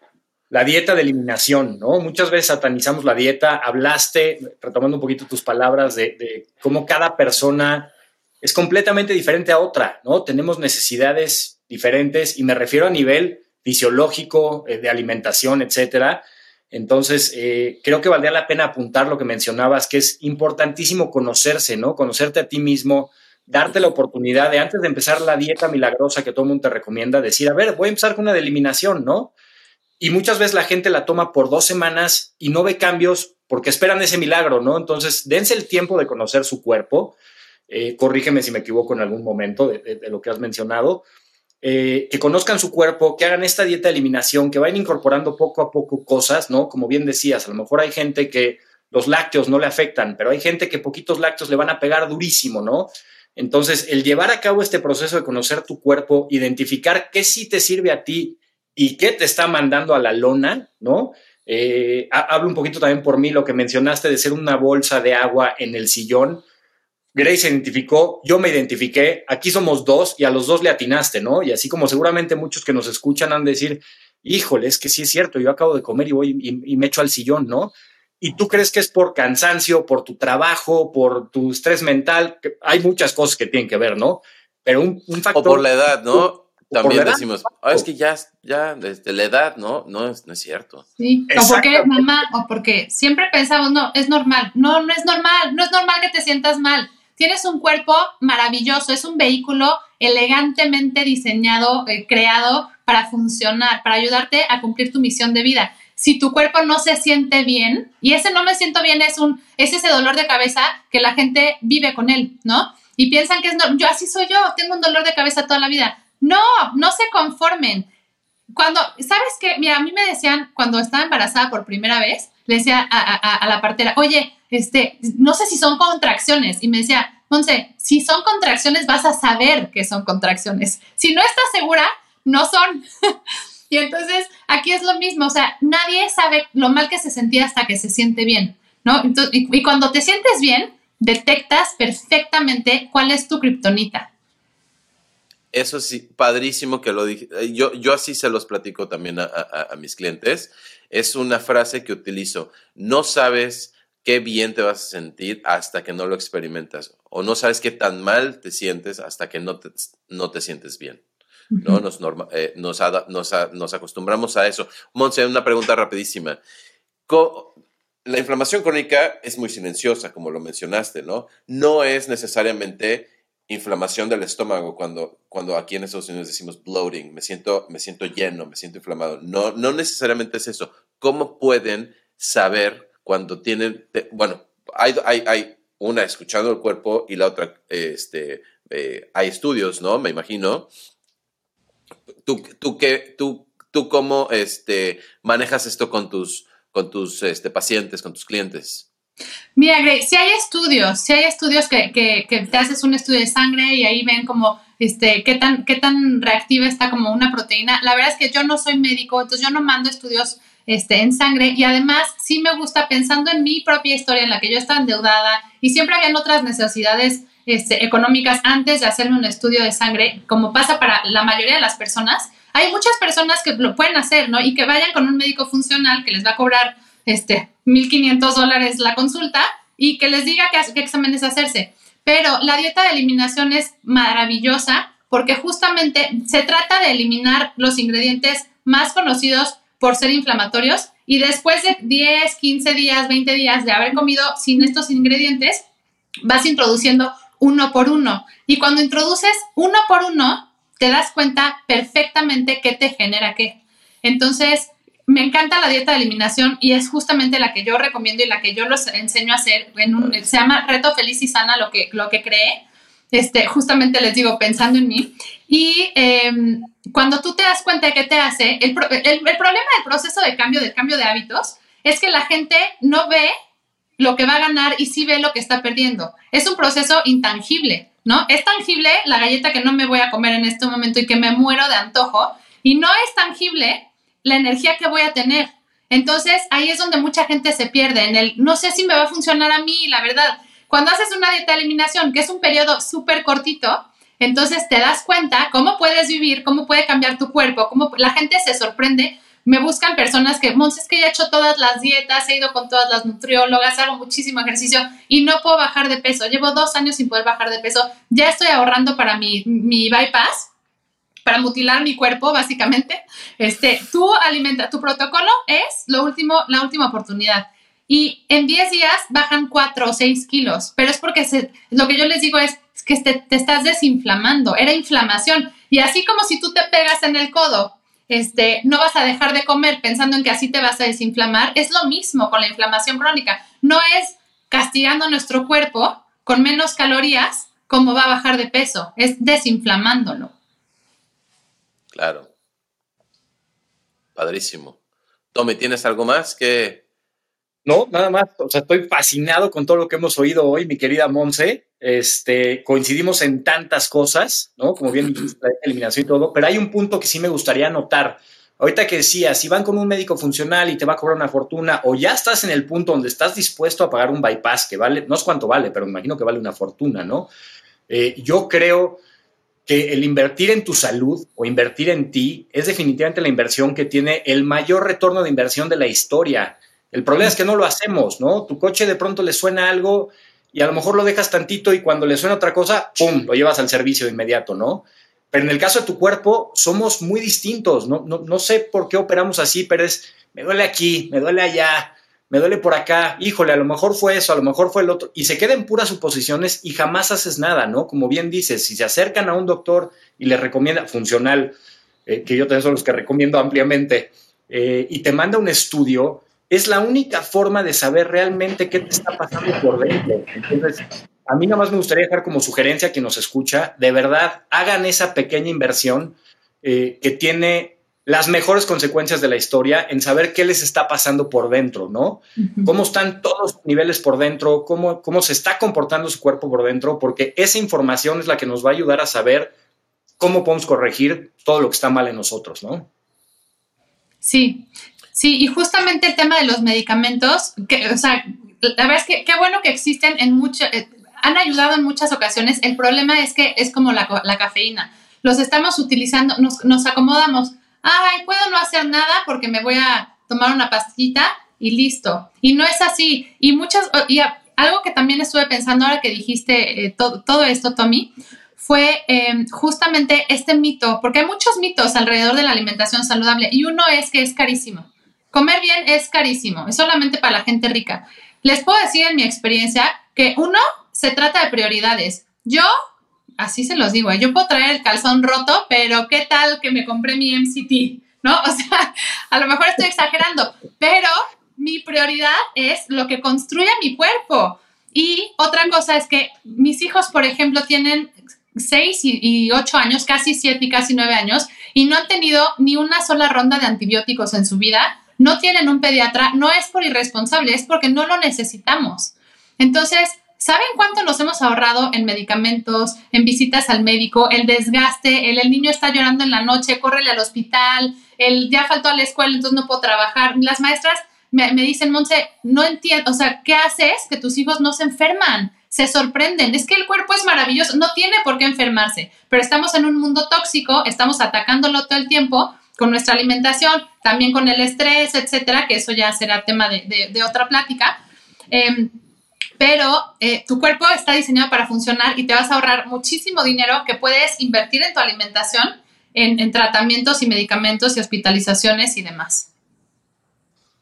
la dieta de eliminación, ¿no? Muchas veces satanizamos la dieta. Hablaste, retomando un poquito tus palabras, de, cómo cada persona es completamente diferente a otra, ¿no? Tenemos necesidades diferentes y me refiero a nivel fisiológico, eh, de alimentación, etcétera. Entonces, eh, creo que valdría la pena apuntar lo que mencionabas, que es importantísimo conocerse, ¿no? Conocerte a ti mismo, darte la oportunidad de antes de empezar la dieta milagrosa que todo el mundo te recomienda, decir, a ver, voy a empezar con una eliminación, ¿no? Y muchas veces la gente la toma por dos semanas y no ve cambios porque esperan ese milagro, ¿no? Entonces, dense el tiempo de conocer su cuerpo. Eh, corrígeme si me equivoco en algún momento de, lo que has mencionado. Eh, que conozcan su cuerpo, que hagan esta dieta de eliminación, que vayan incorporando poco a poco cosas, ¿no? Como bien decías, a lo mejor hay gente que los lácteos no le afectan, pero hay gente que poquitos lácteos le van a pegar durísimo, ¿no? Entonces, el llevar a cabo este proceso de conocer tu cuerpo, identificar qué sí te sirve a ti y qué te está mandando a la lona, ¿no? Eh, hablo un poquito también por mí lo que mencionaste de ser una bolsa de agua en el sillón. Grace se identificó, yo me identifiqué, aquí somos dos y a los dos le atinaste, ¿no? Y así como seguramente muchos que nos escuchan han de decir, híjole, es que sí es cierto, yo acabo de comer y voy y, y me echo al sillón, ¿no? y tú crees que es por cansancio, por tu trabajo, por tu estrés mental, hay muchas cosas que tienen que ver, ¿no? Pero un, factor... O por la edad, ¿no? También decimos, ah, es que ya, ya, desde la edad, ¿no? No es, no es cierto. Sí, o porque eres mamá, o porque siempre pensamos, no, es normal. No, no es normal, no es normal que te sientas mal. Tienes un cuerpo maravilloso, es un vehículo elegantemente diseñado, eh, creado para funcionar, para ayudarte a cumplir tu misión de vida si tu cuerpo no se siente bien, y ese no me siento bien es un, es ese dolor de cabeza que la gente vive con él, ¿no? Y piensan que es, no, yo así soy yo, tengo un dolor de cabeza toda la vida. No, no se conformen. Cuando, ¿sabes qué? Mira, a mí me decían, cuando estaba embarazada por primera vez, le decía a, la partera, oye, este, no sé si son contracciones. Y me decía, Monse, si son contracciones, vas a saber que son contracciones. Si no estás segura, no son. (laughs) Y entonces aquí es lo mismo, o sea, nadie sabe lo mal que se sentía hasta que se siente bien, ¿no? y, cuando te sientes bien, detectas perfectamente cuál es tu kriptonita. Eso sí, padrísimo que lo dije. Yo, yo así se los platico también a, mis clientes. Es una frase que utilizo. No sabes qué bien te vas a sentir hasta que no lo experimentas. O no sabes qué tan mal te sientes hasta que no te, no te sientes bien. ¿no? Nos, eh, nos, nos, acostumbramos a eso. Monse, una pregunta rapidísima. la inflamación crónica es muy silenciosa, como lo mencionaste, ¿no? No es necesariamente inflamación del estómago cuando, cuando aquí en Estados Unidos decimos bloating, me siento, me siento lleno, me siento inflamado. No, no necesariamente es eso. ¿Cómo pueden saber cuando tienen, bueno, hay, hay, una escuchando el cuerpo y la otra, este, eh, hay estudios, ¿no? Me imagino, ¿Tú, tú, qué, tú, tú cómo este, manejas esto con tus, con tus este, pacientes, con tus clientes? Mira, Greg, si hay estudios, si hay estudios que, que, que, te haces un estudio de sangre y ahí ven como este, qué, tan, qué tan reactiva está como una proteína. La verdad es que yo no soy médico, entonces yo no mando estudios este, en sangre y además sí me gusta pensando en mi propia historia en la que yo estaba endeudada y siempre habían otras necesidades este, económicas antes de hacerme un estudio de sangre, como pasa para la mayoría de las personas. Hay muchas personas que lo pueden hacer, ¿no? Y que vayan con un médico funcional que les va a cobrar este, 1.500 dólares la consulta y que les diga qué, qué exámenes hacerse. Pero la dieta de eliminación es maravillosa porque justamente se trata de eliminar los ingredientes más conocidos por ser inflamatorios y después de 10, 15 días, 20 días de haber comido sin estos ingredientes, vas introduciendo uno por uno. Y cuando introduces uno por uno, te das cuenta perfectamente qué te genera qué. Entonces, me encanta la dieta de eliminación y es justamente la que yo recomiendo y la que yo los enseño a hacer. En un, se llama Reto Feliz y Sana, lo que, lo que creé. Este, justamente les digo, pensando en mí. Y em, cuando tú te das cuenta de qué te hace, el, el problema del proceso de cambio, del cambio de hábitos, es que la gente no ve lo que va a ganar y sí ve lo que está perdiendo. Es un proceso intangible, ¿no? Es tangible la galleta que no me voy a comer en este momento y que me muero de antojo, y no es tangible la energía que voy a tener. Entonces, ahí es donde mucha gente se pierde en el, no sé si me va a funcionar a mí, la verdad. Cuando haces una dieta de eliminación, que es un periodo súper cortito, entonces te das cuenta cómo puedes vivir, cómo puede cambiar tu cuerpo, cómo la gente se sorprende me buscan personas que, Mons, es que ya he hecho todas las dietas, he ido con todas las nutriólogas, hago muchísimo ejercicio y no puedo bajar de peso. Llevo dos años sin poder bajar de peso. Ya estoy ahorrando para mi, mi bypass, para mutilar mi cuerpo, básicamente. Este, tú alimenta, tu protocolo es lo último, la última oportunidad. Y en 10 días bajan 4 o 6 kilos, pero es porque lo que yo les digo es, es que te, te estás desinflamando, era inflamación. Y así como si tú te pegas en el codo este, no vas a dejar de comer pensando en que así te vas a desinflamar. Es lo mismo con la inflamación crónica. No es castigando nuestro cuerpo con menos calorías como va a bajar de peso, es desinflamándolo. Claro. Padrísimo. Tommy, ¿tienes algo más que no, nada más, o sea, estoy fascinado con todo lo que hemos oído hoy, mi querida Monse. Este, coincidimos en tantas cosas, ¿no? Como bien la eliminación y todo, pero hay un punto que sí me gustaría notar. Ahorita que decía, si van con un médico funcional y te va a cobrar una fortuna, o ya estás en el punto donde estás dispuesto a pagar un bypass que vale, no es cuánto vale, pero me imagino que vale una fortuna, ¿no? Eh, yo creo que el invertir en tu salud o invertir en ti es definitivamente la inversión que tiene el mayor retorno de inversión de la historia. El problema es que no lo hacemos, ¿no? Tu coche de pronto le suena algo y a lo mejor lo dejas tantito y cuando le suena otra cosa, ¡pum!, lo llevas al servicio de inmediato, ¿no? Pero en el caso de tu cuerpo, somos muy distintos, ¿no? No, sé por qué operamos así, pero es, me duele aquí, me duele allá, me duele por acá, híjole, a lo mejor fue eso, a lo mejor fue el otro, y se quedan puras suposiciones y jamás haces nada, ¿no? Como bien dices, si se acercan a un doctor y le recomienda, funcional, eh, que yo también son los que recomiendo ampliamente, eh, y te manda un estudio, es la única forma de saber realmente qué te está pasando por dentro. Entonces, a mí nada más me gustaría dejar como sugerencia a quien nos escucha, de verdad, hagan esa pequeña inversión eh, que tiene las mejores consecuencias de la historia en saber qué les está pasando por dentro, ¿no? Cómo están todos los niveles por dentro, cómo, cómo se está comportando su cuerpo por dentro, porque esa información es la que nos va a ayudar a saber cómo podemos corregir todo lo que está mal en nosotros, ¿no? Sí, Sí, y justamente el tema de los medicamentos, que, o sea, la verdad es que qué bueno que existen en muchas, eh, han ayudado en muchas ocasiones. El problema es que es como la, la cafeína. Los estamos utilizando, nos, nos, acomodamos. Ay, puedo no hacer nada porque me voy a tomar una pastillita y listo. Y no es así. Y muchas, y algo que también estuve pensando ahora que dijiste eh, todo esto, Tommy, fue em, justamente este mito, porque hay muchos mitos alrededor de la alimentación saludable y uno es que es carísimo. Comer bien es carísimo, es solamente para la gente rica. Les puedo decir en mi experiencia que uno, se trata de prioridades. Yo, así se los digo, ¿eh? yo puedo traer el calzón roto, pero ¿qué tal que me compré mi MCT? ¿No? (laughs) O sea, a lo mejor estoy exagerando, pero mi prioridad es lo que construye mi cuerpo. Y otra cosa es que mis hijos, por ejemplo, tienen 6 y 8 años, casi 7 y casi 9 años, y no han tenido ni una sola ronda de antibióticos en su vida no tienen un pediatra, no es por irresponsable, es porque no lo necesitamos. Entonces, ¿saben cuánto nos hemos ahorrado en medicamentos, en visitas al médico, el desgaste, el, niño está llorando en la noche, córrele al hospital, el ya faltó a la escuela, entonces no puedo trabajar? Las maestras me, me dicen, Monse, no entiendo, o sea, ¿qué haces que tus hijos no se enferman? se sorprenden. Es que el cuerpo es maravilloso, no tiene por qué enfermarse, pero estamos en un mundo tóxico, estamos atacándolo todo el tiempo con nuestra alimentación, también con el estrés, etcétera, que eso ya será tema de, otra plática. Em, pero eh, tu cuerpo está diseñado para funcionar y te vas a ahorrar muchísimo dinero que puedes invertir en tu alimentación, en, tratamientos y medicamentos y hospitalizaciones y demás.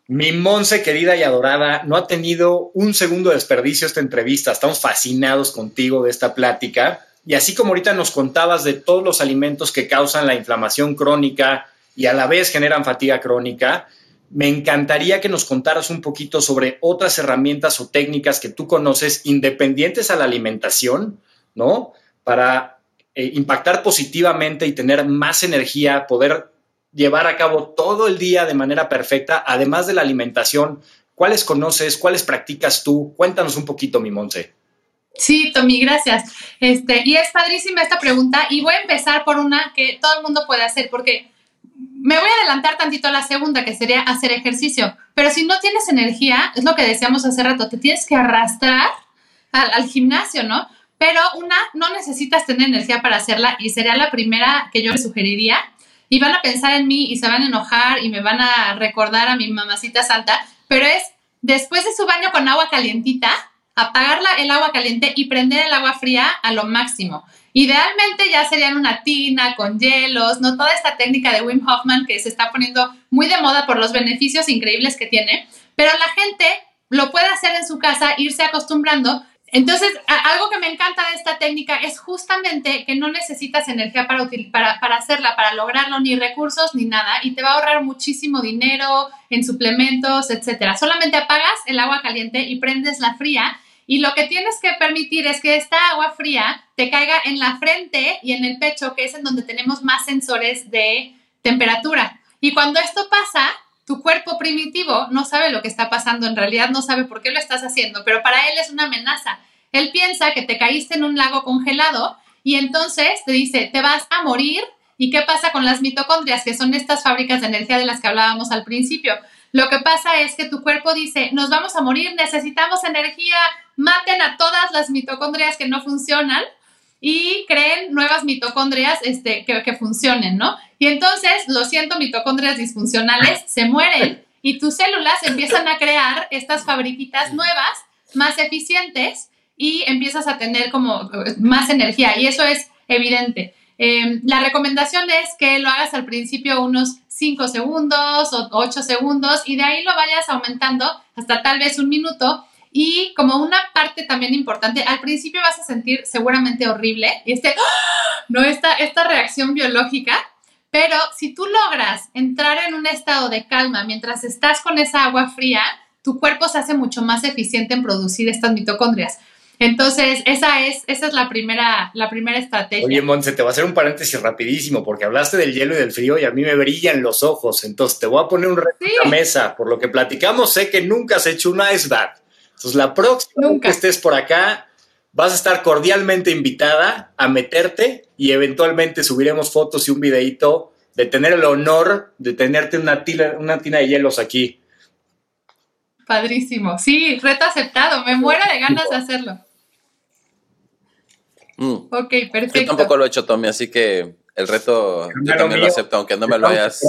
Mi Monse querida y adorada, no ha tenido un segundo de desperdicio esta entrevista. Estamos fascinados contigo de esta plática. Y así como ahorita nos contabas de todos los alimentos que causan la inflamación crónica, y a la vez generan fatiga crónica. Me encantaría que nos contaras un poquito sobre otras herramientas o técnicas que tú conoces independientes a la alimentación, ¿no? Para eh, impactar positivamente y tener más energía, poder llevar a cabo todo el día de manera perfecta, además de la alimentación. ¿Cuáles conoces? ¿Cuáles practicas tú? Cuéntanos un poquito, mi Monse. Sí, Tommy, gracias. Este, y es padrísima esta pregunta y voy a empezar por una que todo el mundo puede hacer porque me voy a adelantar tantito a la segunda, que sería hacer ejercicio. Pero si no tienes energía, es lo que decíamos hace rato, te tienes que arrastrar al, gimnasio, ¿no? Pero una, no necesitas tener energía para hacerla y sería la primera que yo le sugeriría. Y van a pensar en mí y se van a enojar y me van a recordar a mi mamacita santa, pero es después de su baño con agua calientita, apagar el agua caliente y prender el agua fría a lo máximo. Idealmente ya serían una tina con hielos, ¿no? Toda esta técnica de Wim Hoffman que se está poniendo muy de moda por los beneficios increíbles que tiene, pero la gente lo puede hacer en su casa, irse acostumbrando. Entonces, algo que me encanta de esta técnica es justamente que no necesitas energía para, para, para, hacerla, para lograrlo, ni recursos, ni nada, y te va a ahorrar muchísimo dinero en suplementos, etcétera. Solamente apagas el agua caliente y prendes la fría, y lo que tienes que permitir es que esta agua fría te caiga en la frente y en el pecho, que es en donde tenemos más sensores de temperatura. Y cuando esto pasa, tu cuerpo primitivo no sabe lo que está pasando, en realidad no sabe por qué lo estás haciendo, pero para él es una amenaza. Él piensa que te caíste en un lago congelado y entonces te dice, te vas a morir. ¿Y qué pasa con las mitocondrias, que son estas fábricas de energía de las que hablábamos al principio? Lo que pasa es que tu cuerpo dice, nos vamos a morir, necesitamos energía, maten a todas las mitocondrias que no funcionan y creen nuevas mitocondrias este, que, funcionen, ¿no? Y entonces, lo siento, mitocondrias disfuncionales se mueren y tus células empiezan a crear estas fabriquitas nuevas, más eficientes y empiezas a tener como más energía y eso es evidente. Em, la recomendación es que lo hagas al principio unos 5 segundos o 8 segundos y de ahí lo vayas aumentando hasta tal vez un minuto y como una parte también importante, al principio vas a sentir seguramente horrible, este, (gasps) no esta, esta reacción biológica, pero si tú logras entrar en un estado de calma mientras estás con esa agua fría, tu cuerpo se hace mucho más eficiente en producir estas mitocondrias. Entonces, esa es, esa es la primera, la primera estrategia. Oye, Monse, te voy a hacer un paréntesis rapidísimo, porque hablaste del hielo y del frío y a mí me brillan los ojos. Entonces, te voy a poner un reto en la mesa. Por lo que platicamos, sé que nunca has hecho un ice bath. Entonces, la próxima que estés por acá, vas a estar cordialmente invitada a meterte y eventualmente subiremos fotos y un videito de tener el honor de tenerte una tina, una tina de hielos aquí. Padrísimo. Sí, reto aceptado. Me muero de ganas de hacerlo. Mm. Ok, perfecto. Yo tampoco lo he hecho, Tommy, así que el reto yo también lo acepto, aunque no me lo hayas. (laughs)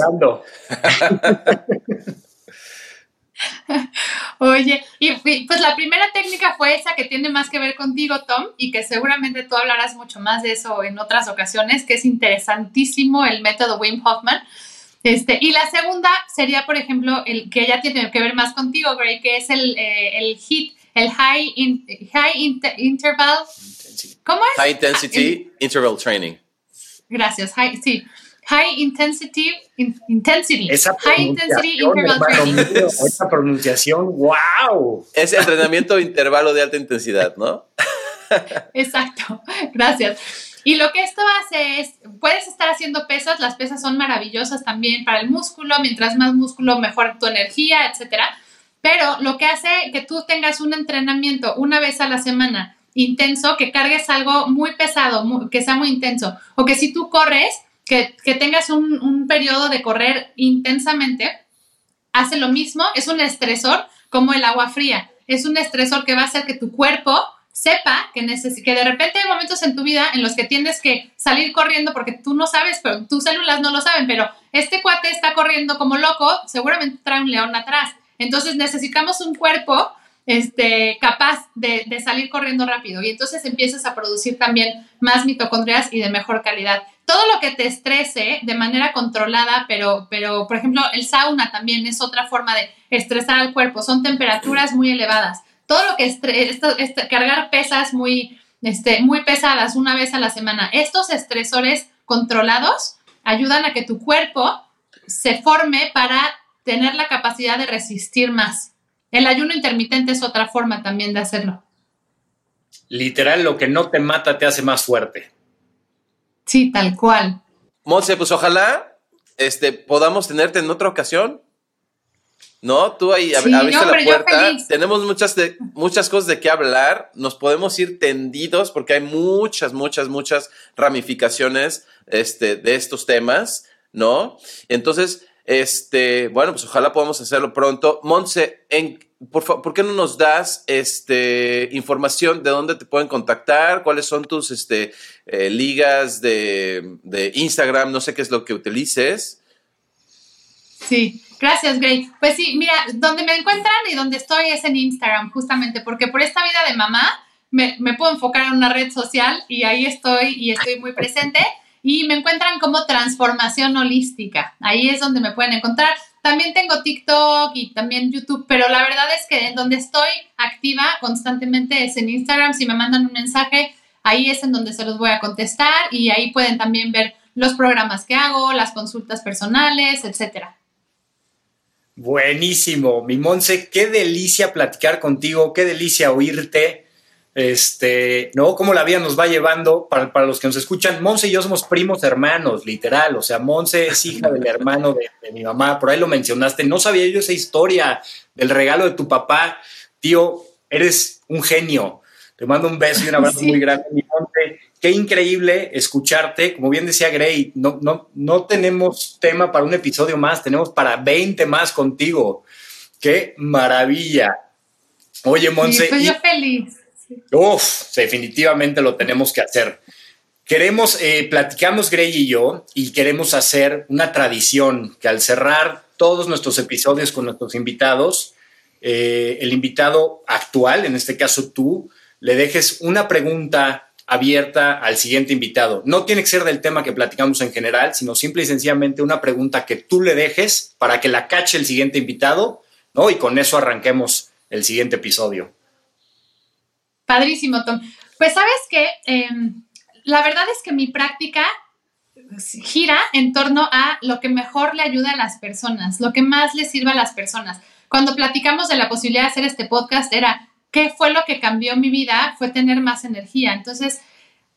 Oye, y pues la primera técnica fue esa que tiene más que ver contigo, Tom, y que seguramente tú hablarás mucho más de eso en otras ocasiones, que es interesantísimo el método Wim Hoffman. Este, y la segunda sería, por ejemplo, el que ya tiene que ver más contigo, Gray, que es el, eh, el HIT, el High, high Interval. ¿Cómo es? High Intensity Interval Training. Gracias, high, sí. High intensity, intensity. high intensity interval training. esa pronunciación, wow. Es entrenamiento intervalo de alta intensidad, ¿no? Exacto, (laughs) gracias. Y lo que esto hace es, puedes estar haciendo pesas, las pesas son maravillosas también para el músculo, mientras más músculo, mejor tu energía, etcétera. Pero lo que hace que tú tengas un entrenamiento una vez a la semana intenso, que cargues algo muy pesado, que sea muy intenso, o que si tú corres, que, tengas un, periodo de correr intensamente, hace lo mismo, es un estresor como el agua fría. Es un estresor que va a hacer que tu cuerpo sepa que, que de repente hay momentos en tu vida en los que tienes que salir corriendo porque tú no sabes, pero tus células no lo saben, pero este cuate está corriendo como loco, seguramente trae un león atrás. Entonces necesitamos un cuerpo este, capaz de, salir corriendo rápido. Y entonces empiezas a producir también más mitocondrias y de mejor calidad. Todo lo que te estrese de manera controlada, pero, pero por ejemplo, el sauna también es otra forma de estresar al cuerpo, son temperaturas muy elevadas. Todo lo que es cargar pesas muy, este, muy pesadas una vez a la semana, estos estresores controlados ayudan a que tu cuerpo se forme para tener la capacidad de resistir más. El ayuno intermitente es otra forma también de hacerlo. Literal, lo que no te mata te hace más fuerte. Sí, tal cual. Monse, pues ojalá este, podamos tenerte en otra ocasión. ¿No? Tú ahí abriste la puerta. Tenemos muchas, muchas cosas de qué hablar. Nos podemos ir tendidos porque hay muchas, muchas, muchas ramificaciones este, de estos temas, ¿no? Entonces, este, bueno, pues ojalá podamos hacerlo pronto. Monse, en, por, qué no nos das este, información de dónde te pueden contactar? ¿Cuáles son tus este, eh, ligas de, Instagram? No sé qué es lo que utilices. Sí, gracias, Gray. Pues sí, mira, donde me encuentran y donde estoy es en Instagram, justamente, porque por esta vida de mamá me, me puedo enfocar en una red social y ahí estoy y estoy muy presente y me encuentran como transformación holística. Ahí es donde me pueden encontrar. También tengo TikTok y también YouTube, pero la verdad es que en donde estoy activa constantemente es en Instagram. Si me mandan un mensaje, ahí es en donde se los voy a contestar y ahí pueden también ver los programas que hago, las consultas personales, etcétera. Buenísimo, mi Monse, qué delicia platicar contigo, qué delicia oírte. Este, ¿no? Cómo la vida nos va llevando. Para, para, los que nos escuchan, Monse y yo somos primos hermanos, literal. O sea, Monse es hija del hermano de, de, mi mamá. Por ahí lo mencionaste. No sabía yo esa historia del regalo de tu papá. Tío, eres un genio. Te mando un beso y un abrazo sí. muy grande, mi Monse. Qué increíble escucharte. Como bien decía Gray, no, no, no tenemos tema para un episodio más, tenemos para 20 más contigo. Qué maravilla. Oye, Monse. Sí, pues yo feliz. Uf, definitivamente lo tenemos que hacer. Queremos, eh, platicamos Gray y yo, y queremos hacer una tradición que al cerrar todos nuestros episodios con nuestros invitados, eh, el invitado actual, en este caso tú, le dejes una pregunta abierta al siguiente invitado. No tiene que ser del tema que platicamos en general, sino simple y sencillamente una pregunta que tú le dejes para que la cache el siguiente invitado, ¿no? Y con eso arranquemos el siguiente episodio. Padrísimo, Tom. Pues sabes que eh, la verdad es que mi práctica gira en torno a lo que mejor le ayuda a las personas, lo que más le sirva a las personas. Cuando platicamos de la posibilidad de hacer este podcast era, ¿qué fue lo que cambió mi vida? Fue tener más energía. Entonces,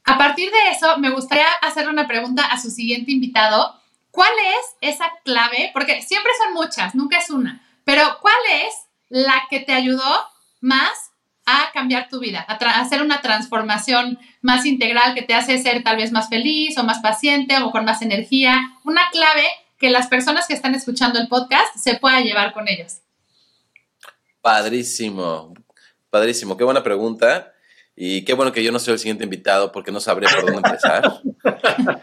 a partir de eso, me gustaría hacer una pregunta a su siguiente invitado. ¿Cuál es esa clave? Porque siempre son muchas, nunca es una, pero ¿cuál es la que te ayudó más a cambiar tu vida, a, hacer una transformación más integral que te hace ser tal vez más feliz o más paciente o con más energía. Una clave que las personas que están escuchando el podcast se pueda llevar con ellos. Padrísimo, padrísimo, qué buena pregunta. Y qué bueno que yo no soy el siguiente invitado porque no sabré por dónde empezar. (laughs)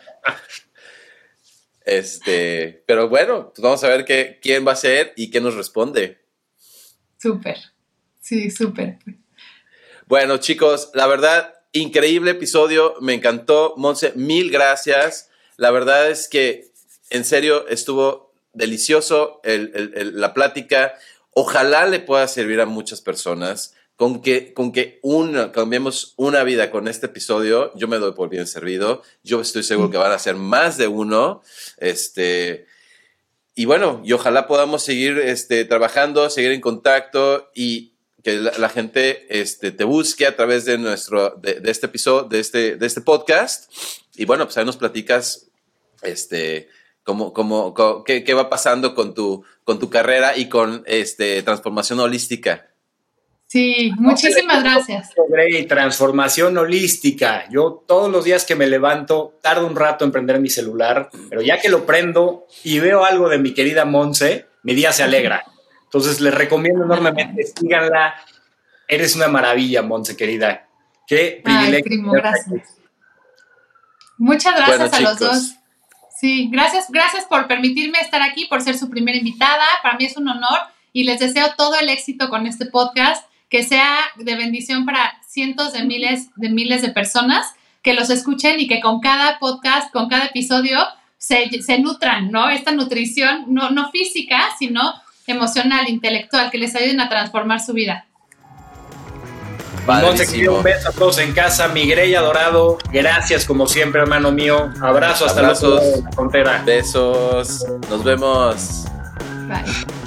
este, pero bueno, pues vamos a ver qué, quién va a ser y qué nos responde. Súper, sí, súper. Bueno, chicos, la verdad, increíble episodio, me encantó. Monse, mil gracias. La verdad es que, en serio, estuvo delicioso el, el, el, la plática. Ojalá le pueda servir a muchas personas. Con que, con que una, cambiemos una vida con este episodio, yo me doy por bien servido. Yo estoy seguro que van a ser más de uno. Este, y bueno, y ojalá podamos seguir este, trabajando, seguir en contacto y que la, la, gente este, te busque a través de nuestro, de, de, este episodio, de este, de este podcast. Y bueno, pues ahí nos platicas, este, cómo, cómo, cómo qué, qué, va pasando con tu, con tu carrera y con este, transformación holística. Sí, muchísimas gracias. Grey, transformación holística. Yo todos los días que me levanto, tardo un rato en prender mi celular, pero ya que lo prendo y veo algo de mi querida Monse, mi día se alegra. Entonces les recomiendo enormemente, síganla. Eres una maravilla, Monse, querida. Qué privilegio. Ay, primo, gracias. Muchas gracias bueno, a chicos. los dos. Sí, gracias, gracias por permitirme estar aquí, por ser su primera invitada. Para mí es un honor y les deseo todo el éxito con este podcast, que sea de bendición para cientos de miles de miles de personas que los escuchen y que con cada podcast, con cada episodio, se, se nutran, ¿no? Esta nutrición, no, no física, sino emocional, intelectual, que les ayuden a transformar su vida. Padrísimo. un beso a todos en casa, mi Grey adorado. Gracias como siempre, hermano mío. Abrazo hasta Abrazos, la frontera. Besos. Nos vemos. Bye.